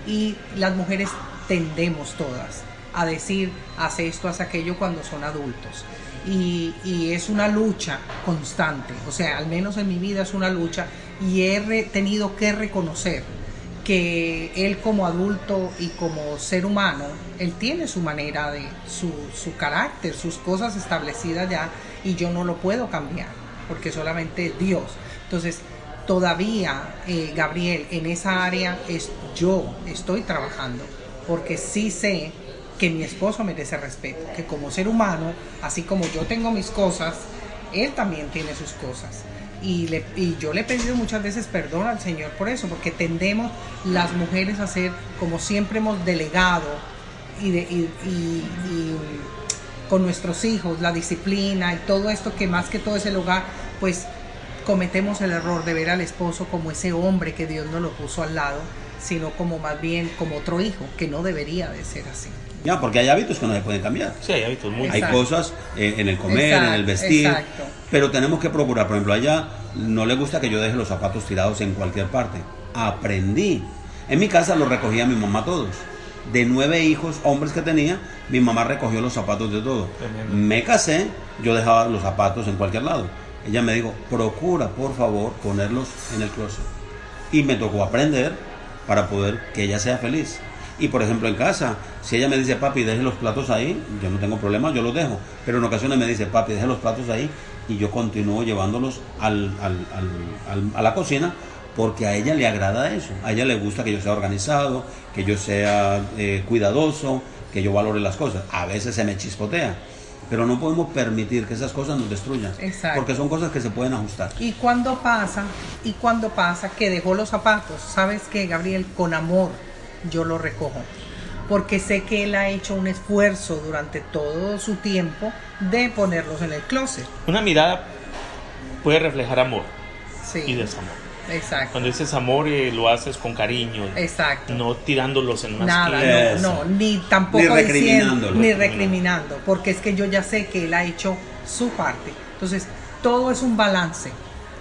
Y las mujeres tendemos todas a decir, hace esto, hace aquello cuando son adultos. Y, y es una lucha constante, o sea, al menos en mi vida es una lucha y he tenido que reconocer que él como adulto y como ser humano, él tiene su manera de, su, su carácter, sus cosas establecidas ya y yo no lo puedo cambiar porque solamente Dios. Entonces, todavía, eh, Gabriel, en esa área es yo estoy trabajando, porque sí sé que mi esposo merece respeto, que como ser humano, así como yo tengo mis cosas, él también tiene sus cosas. Y, y yo le he pedido muchas veces perdón al Señor por eso, porque tendemos las mujeres a ser como siempre hemos delegado y, de- y- y con nuestros hijos, la disciplina y todo esto que más que todo es el hogar, pues cometemos el error de ver al esposo como ese hombre que Dios no lo puso al lado, sino como más bien como otro hijo, que no debería de ser así. Ya, porque hay hábitos que no se pueden cambiar. Sí, hay hábitos muy... Hay cosas eh, en el comer, Exacto, en el vestir, exacto. pero tenemos que procurar. Por ejemplo, a ella no le gusta que yo deje los zapatos tirados en cualquier parte. Aprendí. En mi casa los recogía mi mamá todos. De nueve hijos, hombres que tenía, mi mamá recogió los zapatos de todo. Tremendo. Me casé, yo dejaba los zapatos en cualquier lado. Ella me dijo, procura por favor ponerlos en el closet. Y me tocó aprender para poder que ella sea feliz. Y por ejemplo en casa, si ella me dice, papi, deje los platos ahí, yo no tengo problema, yo los dejo. Pero en ocasiones me dice, papi, deje los platos ahí y yo continúo llevándolos al- al- al- a la cocina porque a ella le agrada eso. A ella le gusta que yo sea organizado, que yo sea eh, cuidadoso, que yo valore las cosas. A veces se me chispotea. Pero no podemos permitir que esas cosas nos destruyan. Exacto. Porque son cosas que se pueden ajustar. Y cuando pasa, y cuando pasa que dejó los zapatos, ¿sabes qué, Gabriel? Con amor yo lo recojo. Porque sé que él ha hecho un esfuerzo durante todo su tiempo de ponerlos en el closet. Una mirada puede reflejar amor Sí. y desamor. Exacto. Cuando dices amor, eh, lo haces con cariño, Exacto. no tirándolos en una Nada, no, no, ni tampoco Ni diciendo, recriminándolo. ni recriminando, porque es que yo ya sé que él ha hecho su parte. Entonces, todo es un balance,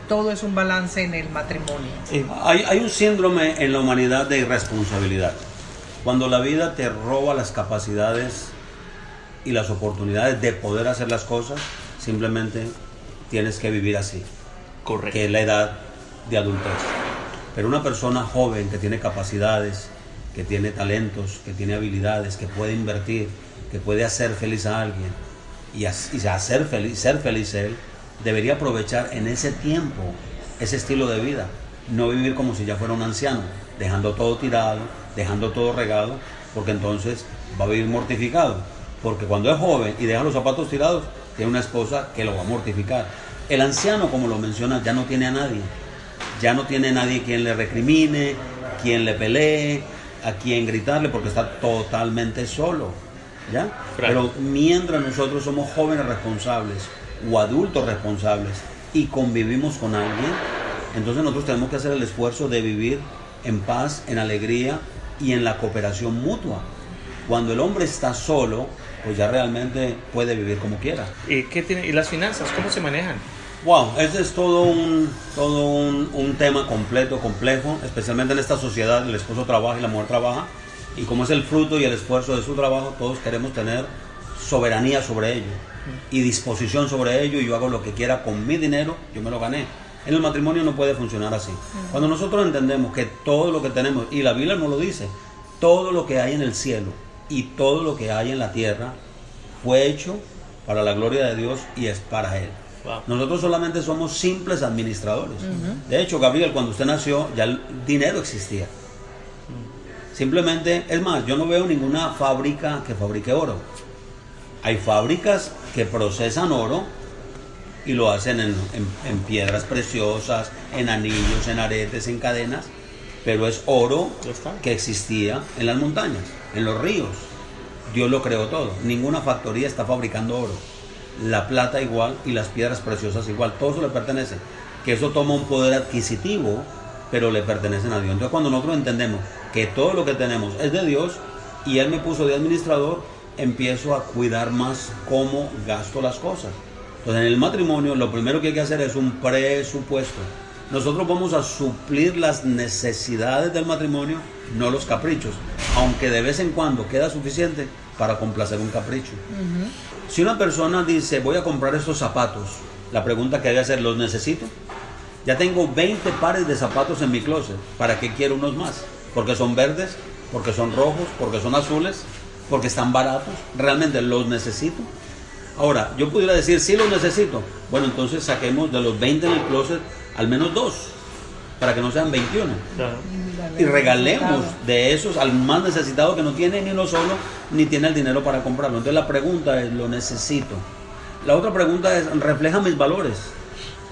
todo es un balance en el matrimonio. Eh, Hay, hay un síndrome en la humanidad de irresponsabilidad. Cuando la vida te roba las capacidades y las oportunidades de poder hacer las cosas, simplemente tienes que vivir así, correcto. que es la edad de adultez. Pero una persona joven que tiene capacidades, que tiene talentos, que tiene habilidades, que puede invertir, que puede hacer feliz a alguien y, hacer feliz, ser feliz él, debería aprovechar en ese tiempo ese estilo de vida. No vivir como si ya fuera un anciano, dejando todo tirado, dejando todo regado, porque entonces va a vivir mortificado. Porque cuando es joven y deja los zapatos tirados, tiene una esposa que lo va a mortificar. El anciano, como lo menciona, ya no tiene a nadie ya no tiene nadie quien le recrimine, quien le pelee, a quien gritarle, porque está totalmente solo. ¿Ya? Pero mientras nosotros somos jóvenes responsables o adultos responsables y convivimos con alguien, entonces nosotros tenemos que hacer el esfuerzo de vivir en paz, en alegría y en la cooperación mutua. Cuando el hombre está solo, pues ya realmente puede vivir como quiera. Eh, ¿qué tiene? ¿Y las finanzas? ¿Cómo se manejan? Wow, este es todo un todo un, un tema completo, complejo, especialmente en esta sociedad, el esposo trabaja y la mujer trabaja, y como es el fruto y el esfuerzo de su trabajo, todos queremos tener soberanía sobre ello y disposición sobre ello, y yo hago lo que quiera con mi dinero, yo me lo gané. En el matrimonio no puede funcionar así. Cuando nosotros entendemos que todo lo que tenemos, y la Biblia nos lo dice, todo lo que hay en el cielo y todo lo que hay en la tierra fue hecho para la gloria de Dios y es para Él. Wow. Nosotros solamente somos simples administradores. De hecho, Gabriel, cuando usted nació, ya el dinero existía. Simplemente, es más, yo no veo ninguna fábrica que fabrique oro. Hay fábricas que procesan oro y lo hacen en, en- en piedras preciosas, en anillos, en aretes, en cadenas, pero es oro que existía en las montañas, en los ríos. Dios lo creó todo. Ninguna factoría está fabricando oro. La plata igual y las piedras preciosas igual. Todo eso le pertenece. Que eso toma un poder adquisitivo, pero le pertenecen a Dios. Entonces cuando nosotros entendemos que todo lo que tenemos es de Dios y Él me puso de administrador, empiezo a cuidar más cómo gasto las cosas. Entonces en el matrimonio lo primero que hay que hacer es un presupuesto. Nosotros vamos a suplir las necesidades del matrimonio, no los caprichos, aunque de vez en cuando queda suficiente para complacer un capricho. Si una persona dice, voy a comprar estos zapatos, la pregunta que debe hacer, ¿los necesito? Ya tengo 20 pares de zapatos en mi closet, ¿para qué quiero unos más? Porque son verdes, porque son rojos, porque son azules, porque están baratos, ¿realmente los necesito? Ahora, yo pudiera decir, sí los necesito. Bueno, entonces saquemos de los 20 en el closet al menos dos, para que no sean 21 Claro. y regalemos de esos al más necesitado que no tiene ni uno solo ni tiene el dinero para comprarlo. Entonces la pregunta es, ¿lo necesito? La otra pregunta es, ¿refleja mis valores?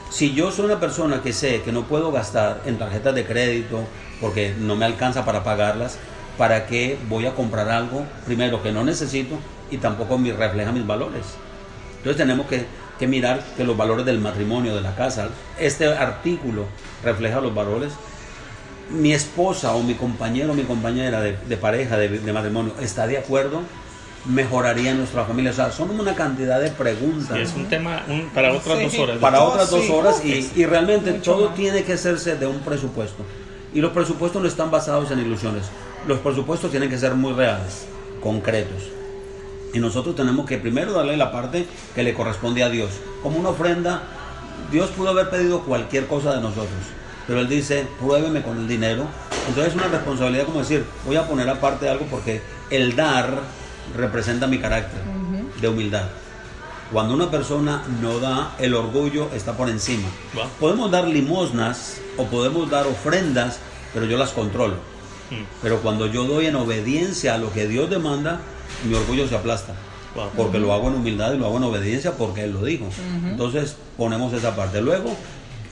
Si yo soy una persona que sé que no puedo gastar en tarjetas de crédito porque no me alcanza para pagarlas, ¿para qué voy a comprar algo primero que no necesito y tampoco me refleja mis valores? Entonces tenemos que, que mirar que los valores del matrimonio, de la casa, este artículo refleja los valores mi esposa o mi compañero o mi compañera de, de pareja, de, de matrimonio, está de acuerdo, mejoraría nuestra familia. O sea, son una cantidad de preguntas Sí, es un tema un- para otras Sí. dos horas. para Oh, otras dos horas y, y realmente Mucho todo más. tiene que hacerse de un presupuesto. Y los presupuestos no están basados en ilusiones. los presupuestos tienen que ser muy reales, concretos. Y nosotros tenemos que primero darle la parte que le corresponde a Dios. Como una ofrenda, Dios pudo haber pedido cualquier cosa de nosotros, pero Él dice, pruébeme con el dinero. Entonces es una responsabilidad como decir, voy a poner aparte algo porque el dar representa mi carácter de humildad. Cuando una persona no da, el orgullo está por encima. Wow. Podemos dar limosnas o podemos dar ofrendas, pero yo las controlo. Mm. Pero cuando yo doy en obediencia a lo que Dios demanda, mi orgullo se aplasta. Wow. Porque lo hago en humildad y lo hago en obediencia porque Él lo dijo. Entonces ponemos esa parte. Luego,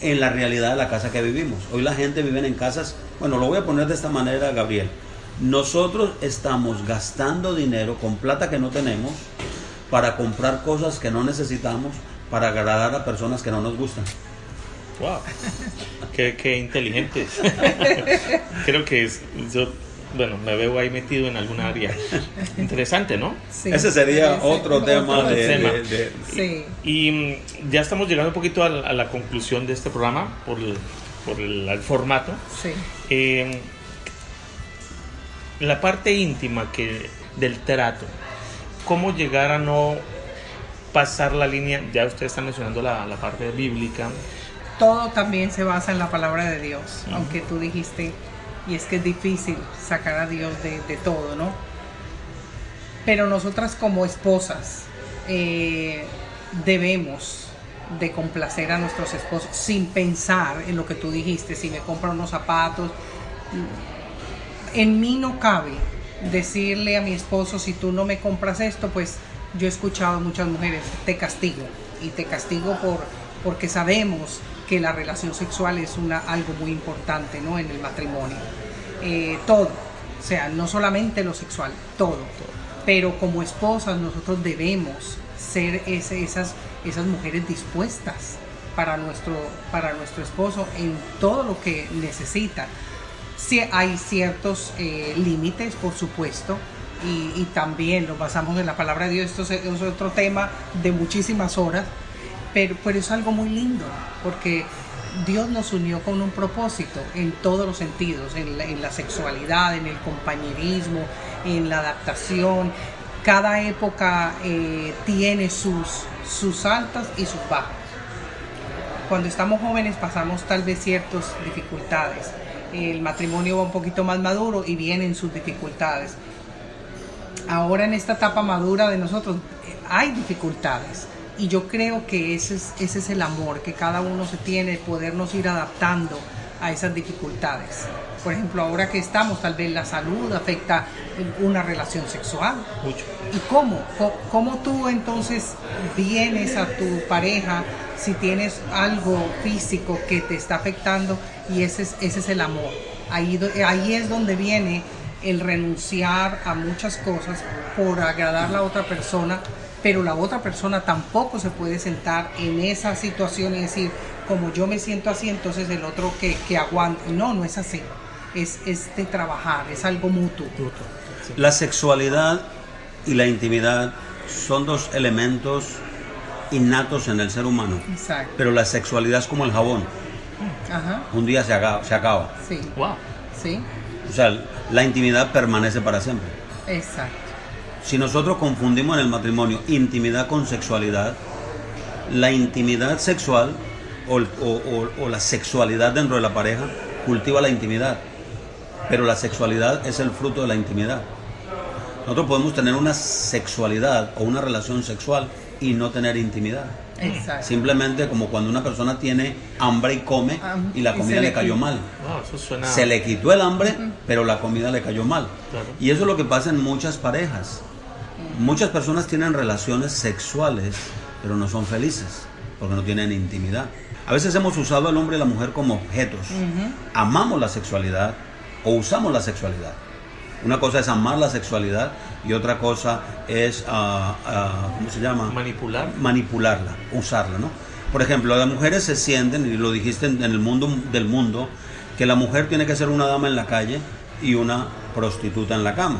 en la realidad de la casa que vivimos. Hoy la gente vive en casas, bueno, lo voy a poner de esta manera, Gabriel. Nosotros estamos gastando dinero con plata que no tenemos para comprar cosas que no necesitamos para agradar a personas que no nos gustan. Wow. Qué, qué inteligentes. Creo que es, yo, bueno, me veo ahí metido en alguna área. Interesante, ¿no? Sí. Ese sería Ese- otro tema de, tema. de- de- Sí. Y mm, ya estamos llegando un poquito a la, a la conclusión de este programa por el, por el, el formato. Sí. Eh, la parte íntima que del trato, cómo llegar a no pasar la línea, ya usted está mencionando la, la parte bíblica, Todo también se basa en la palabra de Dios, aunque tú dijiste, y es que es difícil sacar a Dios de, todo, ¿no? Pero nosotras como esposas eh, debemos de complacer a nuestros esposos sin pensar en lo que tú dijiste, si me compra unos zapatos. En mí no cabe decirle a mi esposo, si tú no me compras esto, pues yo he escuchado a muchas mujeres, te castigo. Y te castigo por, porque sabemos que la relación sexual es una, algo muy importante ¿no? en el matrimonio. Eh, todo, o sea, no solamente lo sexual, todo. Pero como esposas nosotros debemos ser ese- esas, esas mujeres dispuestas para nuestro, para nuestro esposo en todo lo que necesita. Sí, hay ciertos eh, límites, por supuesto, y, y también nos basamos en la palabra de Dios. Esto es, es otro tema de muchísimas horas, pero, pero es algo muy lindo, porque Dios nos unió con un propósito en todos los sentidos, en la, en la sexualidad, en el compañerismo, en la adaptación. Cada época eh, tiene sus, sus altas y sus bajas cuando estamos jóvenes pasamos tal vez ciertas dificultades. El matrimonio va un poquito más maduro y vienen sus dificultades. Ahora en esta etapa madura de nosotros eh, hay dificultades y yo creo que ese es, ese es el amor que cada uno se tiene, podernos ir adaptando a esas dificultades. Por ejemplo, ahora que estamos, tal vez la salud afecta una relación sexual, mucho. ¿Y cómo? ¿Cómo tú entonces vienes a tu pareja si tienes algo físico que te está afectando y ese es, ese es el amor? Ahí, ahí es donde viene el renunciar a muchas cosas por agradar a la otra persona, pero la otra persona tampoco se puede sentar en esa situación y decir, como yo me siento así, entonces el otro que, que aguante. No, no es así. Es, es de trabajar, es algo mutuo. La sexualidad y la intimidad son dos elementos innatos en el ser humano. Exacto. Pero la sexualidad es como el jabón. Ajá. Un día se acaba. Se acaba. Sí. Wow. Sí. O sea, la intimidad permanece para siempre. Exacto. Si nosotros confundimos en el matrimonio intimidad con sexualidad, la intimidad sexual o, o- o- o la sexualidad dentro de la pareja cultiva la intimidad, pero la sexualidad es el fruto de la intimidad. Nosotros podemos tener una sexualidad o una relación sexual y no tener intimidad. Exacto. Simplemente como cuando una persona tiene hambre y come Ah, y la comida le le cayó mal. Wow, eso suena. Se le quitó el hambre, pero la comida le cayó mal. Claro. Y eso es lo que pasa en muchas parejas. Muchas personas tienen relaciones sexuales, pero no son felices, porque no tienen intimidad. A veces hemos usado al hombre y la mujer como objetos. Amamos la sexualidad o usamos la sexualidad. Una cosa es amar la sexualidad y otra cosa es, ah, ah, ¿cómo se llama? Manipular. manipularla, usarla, ¿no? Por ejemplo, las mujeres se sienten, y lo dijiste en en el mundo del mundo, que la mujer tiene que ser una dama en la calle y una prostituta en la cama.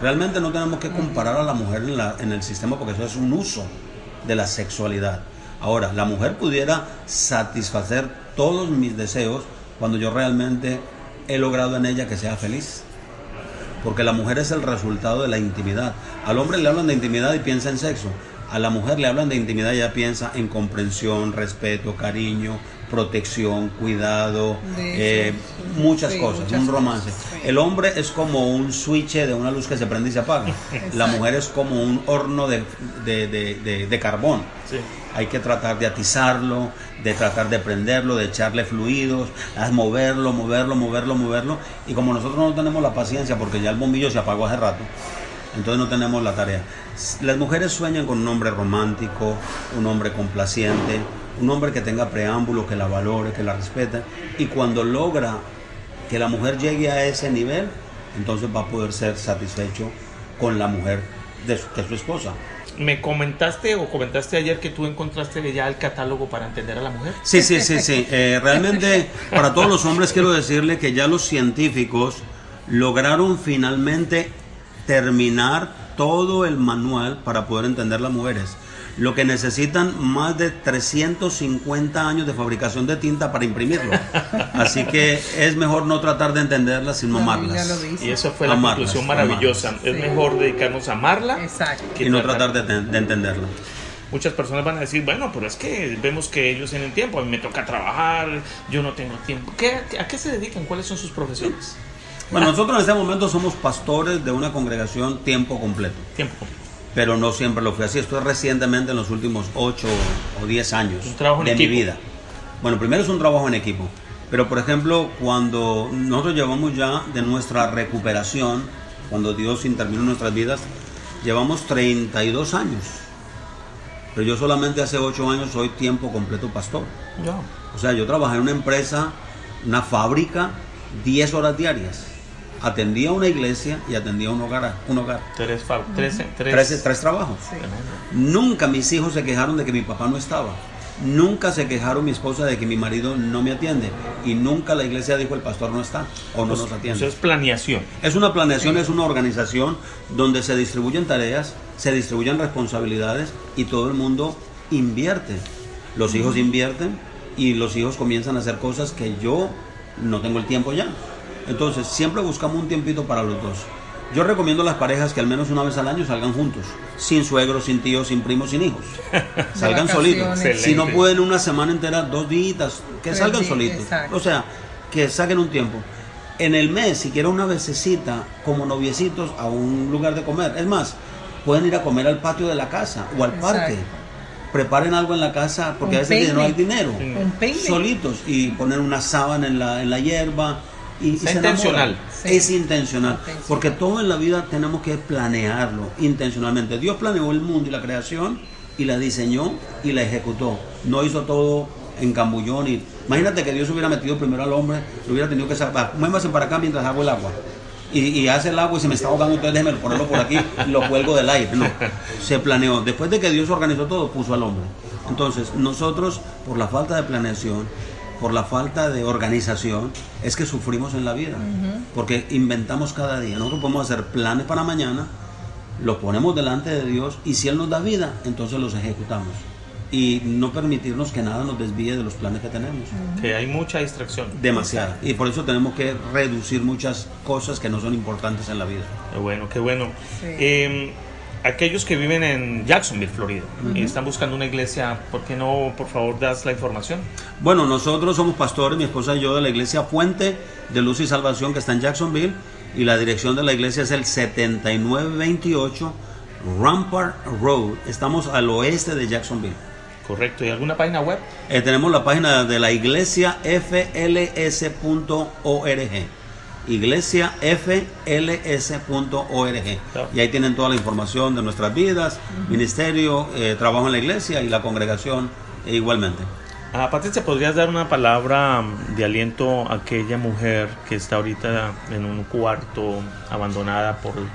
Realmente no tenemos que comparar a la mujer en, el sistema porque eso es un uso de la sexualidad. Ahora, la mujer pudiera satisfacer todos mis deseos cuando yo realmente he logrado en ella que sea feliz. porque la mujer es el resultado de la intimidad. Al hombre le hablan de intimidad y piensa en sexo. A la mujer le hablan de intimidad y ella piensa en comprensión, respeto, cariño, protección, cuidado, eh, muchas Sí, cosas, muchas un cosas, romance. sí. El hombre es como un switch de una luz que se prende y se apaga. La mujer es como un horno de, de- de- de- de carbón. Sí. Hay que tratar de atizarlo, de tratar de prenderlo, de echarle fluidos, a moverlo, moverlo, moverlo, moverlo. Y como nosotros no tenemos la paciencia porque ya el bombillo se apagó hace rato, entonces no tenemos la tarea. Las mujeres sueñan con un hombre romántico, un hombre complaciente, un hombre que tenga preámbulo, que la valore, que la respete. Y cuando logra que la mujer llegue a ese nivel, entonces va a poder ser satisfecho con la mujer de su, que es su esposa. Me comentaste o comentaste ayer que tú encontraste ya el catálogo para entender a la mujer. Sí, sí, sí, sí. Eh, realmente, para todos los hombres quiero decirle que ya los científicos lograron finalmente terminar todo el manual para poder entender las mujeres. Lo que necesitan más de 350 años de fabricación de tinta para imprimirlo. Así que es mejor no tratar de entenderlas, sino La amarlas. Y eso fue la Amarlas, conclusión maravillosa. amarlas. Es Sí. mejor dedicarnos a amarla Exacto. que Y no tratar de, de entenderla. Muchas personas van a decir, bueno, pero es que vemos que ellos tienen tiempo, a mí me toca trabajar, yo no tengo tiempo. ¿Qué, ¿A qué se dedican? ¿Cuáles son sus profesiones? Bueno, nosotros en este momento somos pastores de una congregación tiempo completo. Tiempo completo. Pero no siempre lo fui así. Esto es recientemente en los últimos 8 o 10 años Un trabajo en de mi vida. Bueno, primero es un trabajo en equipo, pero por ejemplo, cuando nosotros llevamos ya de nuestra recuperación, cuando Dios intervino en nuestras vidas, llevamos 32 años. Pero yo solamente hace 8 años soy tiempo completo pastor. Ya. O sea, yo trabajé en una empresa, una fábrica, 10 horas diarias. Atendía una iglesia y atendía un hogar. Un hogar. Tres, tres, tres, Tres, tres trabajos. Sí. Nunca mis hijos se quejaron de que mi papá no estaba. Nunca se quejaron mi esposa de que mi marido no me atiende. Y nunca la iglesia dijo el pastor no está o no nos Eso atiende. es planeación. Es una planeación, es una organización donde se distribuyen tareas, se distribuyen responsabilidades y todo el mundo invierte. Los hijos invierten y los hijos comienzan a hacer cosas que yo no tengo el tiempo ya. Entonces, siempre buscamos un tiempito para los dos. Yo recomiendo a las parejas que al menos una vez al año salgan juntos, sin suegros, sin tíos, sin primos, sin hijos. Salgan solitos. Excelente. Si no pueden una semana entera, dos días, que Tres salgan días, solitos. exacto. O sea, que saquen un tiempo. En el mes, si quieren una vececita como noviecitos a un lugar de comer. Es más, pueden ir a comer al patio de la casa o al parque. Exacto. Preparen algo en la casa porque Un a veces no hay dinero. Solitos y poner una sábana en la, en la hierba. Y, y enamoran. intencional. Sí. Es intencional. Porque todo en la vida tenemos que planearlo intencionalmente. Dios planeó el mundo y la creación y la diseñó y la ejecutó. No hizo todo en cambullón. Y, imagínate que Dios hubiera metido primero al hombre, le hubiera tenido que sacar, muévase para acá mientras hago el agua. Y, y hace el agua y se me está ahogando, entonces déjeme ponerlo por aquí y lo cuelgo del aire. No, se planeó. Después de que Dios organizó todo, puso al hombre. Entonces, nosotros, por la falta de planeación, por la falta de organización, es que sufrimos en la vida. Porque inventamos cada día. Nosotros podemos hacer planes para mañana, los ponemos delante de Dios y si Él nos da vida, entonces los ejecutamos. Y no permitirnos que nada nos desvíe de los planes que tenemos. Que hay mucha distracción. Demasiado. Y por eso tenemos que reducir muchas cosas que no son importantes en la vida. Qué bueno, qué bueno. Sí. Eh, aquellos que viven en Jacksonville, Florida, y están buscando una iglesia, ¿por qué no, por favor, das la información? Bueno, nosotros somos pastores, mi esposa y yo, de la iglesia Fuente de Luz y Salvación que está en Jacksonville. Y la dirección de la iglesia es el 7928 Rampart Road. Estamos al oeste de Jacksonville. Correcto. ¿Y alguna página web? Eh, tenemos la página de la iglesia fls.org. Iglesia fls.org. Claro. Y ahí tienen toda la información de nuestras vidas, ministerio, eh, trabajo en la iglesia y la congregación e igualmente. Ah, Patricia, ¿podrías dar una palabra mm, de aliento a aquella mujer que está ahorita en un cuarto abandonada por, por-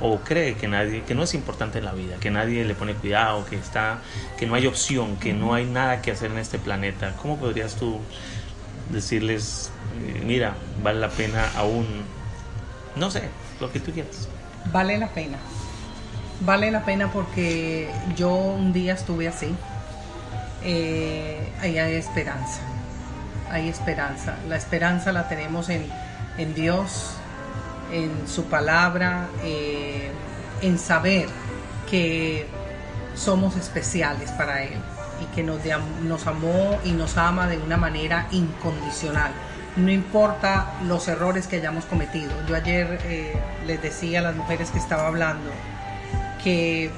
o cree que nadie, que no es importante en la vida, que nadie le pone cuidado, que está, que no hay opción, que no hay nada que hacer en este planeta? ¿Cómo podrías tú decirles, mira, vale la pena aún, no sé, lo que tú quieras? Vale la pena. Vale la pena porque yo un día estuve así. Eh, ahí hay esperanza. Hay esperanza. La esperanza la tenemos en, en Dios, en su palabra, eh, en saber que somos especiales para Él y que nos, nos amó y nos ama de una manera incondicional. No importa los errores que hayamos cometido. Yo ayer eh, les decía a las mujeres que estaba hablando que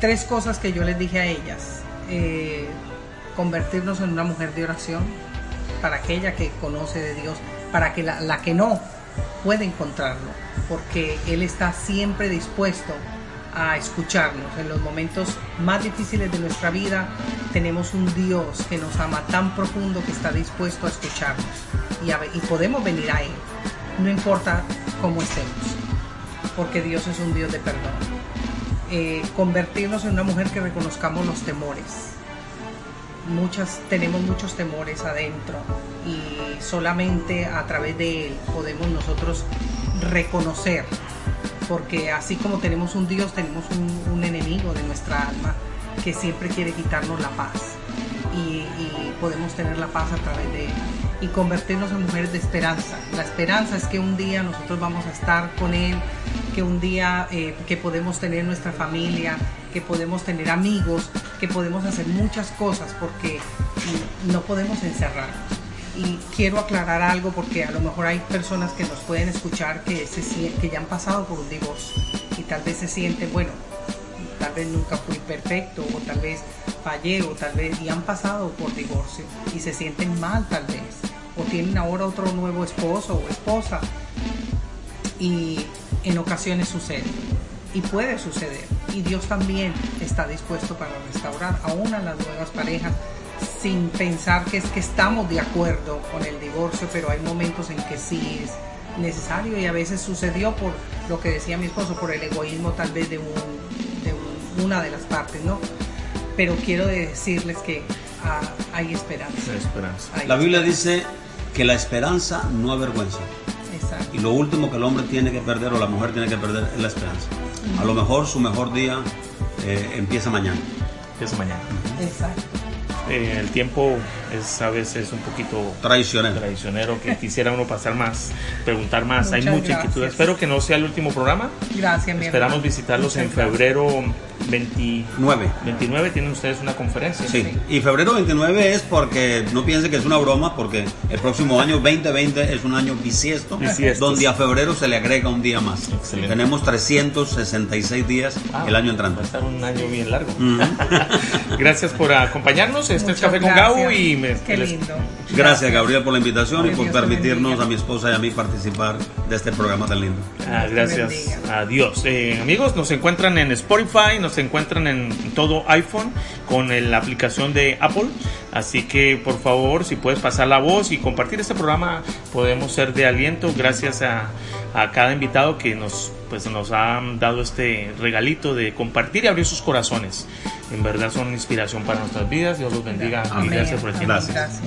tres cosas que yo les dije a ellas. Eh, convertirnos en una mujer de oración para aquella que conoce de Dios, para que la, la que no pueda encontrarlo, porque Él está siempre dispuesto a escucharnos. En los momentos más difíciles de nuestra vida tenemos un Dios que nos ama tan profundo que está dispuesto a escucharnos y, podemos venir a Él, no importa cómo estemos, porque Dios es un Dios de perdón. Eh, convertirnos en una mujer que reconozcamos los temores. Muchas, tenemos muchos temores adentro y solamente a través de Él podemos nosotros reconocer porque así como tenemos un Dios, tenemos un, enemigo de nuestra alma que siempre quiere quitarnos la paz. Y, podemos tener la paz a través de él y convertirnos en mujeres de esperanza. La esperanza es que un día nosotros vamos a estar con él, que un día eh, que podemos tener nuestra familia, que podemos tener amigos, que podemos hacer muchas cosas porque no podemos encerrarnos y quiero aclarar algo porque a lo mejor hay personas que nos pueden escuchar que, se, que ya han pasado por un divorcio y tal vez se sienten, bueno, tal vez nunca fui perfecto o tal vez fallé o tal vez y han pasado por divorcio y se sienten mal tal vez o tienen ahora otro nuevo esposo o esposa y en ocasiones sucede y puede suceder y Dios también está dispuesto para restaurar aún a las nuevas parejas sin pensar que es que estamos de acuerdo con el divorcio, pero hay momentos en que sí es necesario y a veces sucedió por lo que decía mi esposo, por el egoísmo tal vez de, una de las partes, ¿no? Pero quiero decirles que ah, hay esperanza. la Biblia dice que la esperanza no avergüenza. Exacto. Y lo último que el hombre tiene que perder o la mujer tiene que perder es la esperanza. A lo mejor su mejor día eh, empieza mañana. Empieza mañana. Exacto. Eh, el tiempo es a veces un poquito traicionero. traicionero que quisiera uno pasar más, preguntar más. Hay mucha inquietud. Espero que no sea el último programa. Gracias, mi Esperamos visitarlos en febrero 29. 29 tienen ustedes una conferencia. Sí. y febrero 29 es porque no piense que es una broma, porque el próximo año 2020 es un año bisiesto, donde a febrero se le agrega un día más. Tenemos 366 días ah, el año entrante. Va a estar un año bien largo. Gracias por acompañarnos. Este es Café con Gau y me, Qué lindo. Gracias, Gabriel, por la invitación y por permitirnos a mi esposa y a mí participar de este programa tan lindo. Ah, gracias. Adiós. Eh, amigos, nos encuentran en Spotify, nos encuentran en todo iPhone con la aplicación de Apple. Así que por favor, si puedes pasar la voz y compartir este programa, podemos ser de aliento gracias a, a cada invitado que nos, pues, nos ha dado este regalito de compartir y abrir sus corazones. En verdad son inspiración para nuestras vidas. Dios los bendiga y gracias por el tiempo. gracias.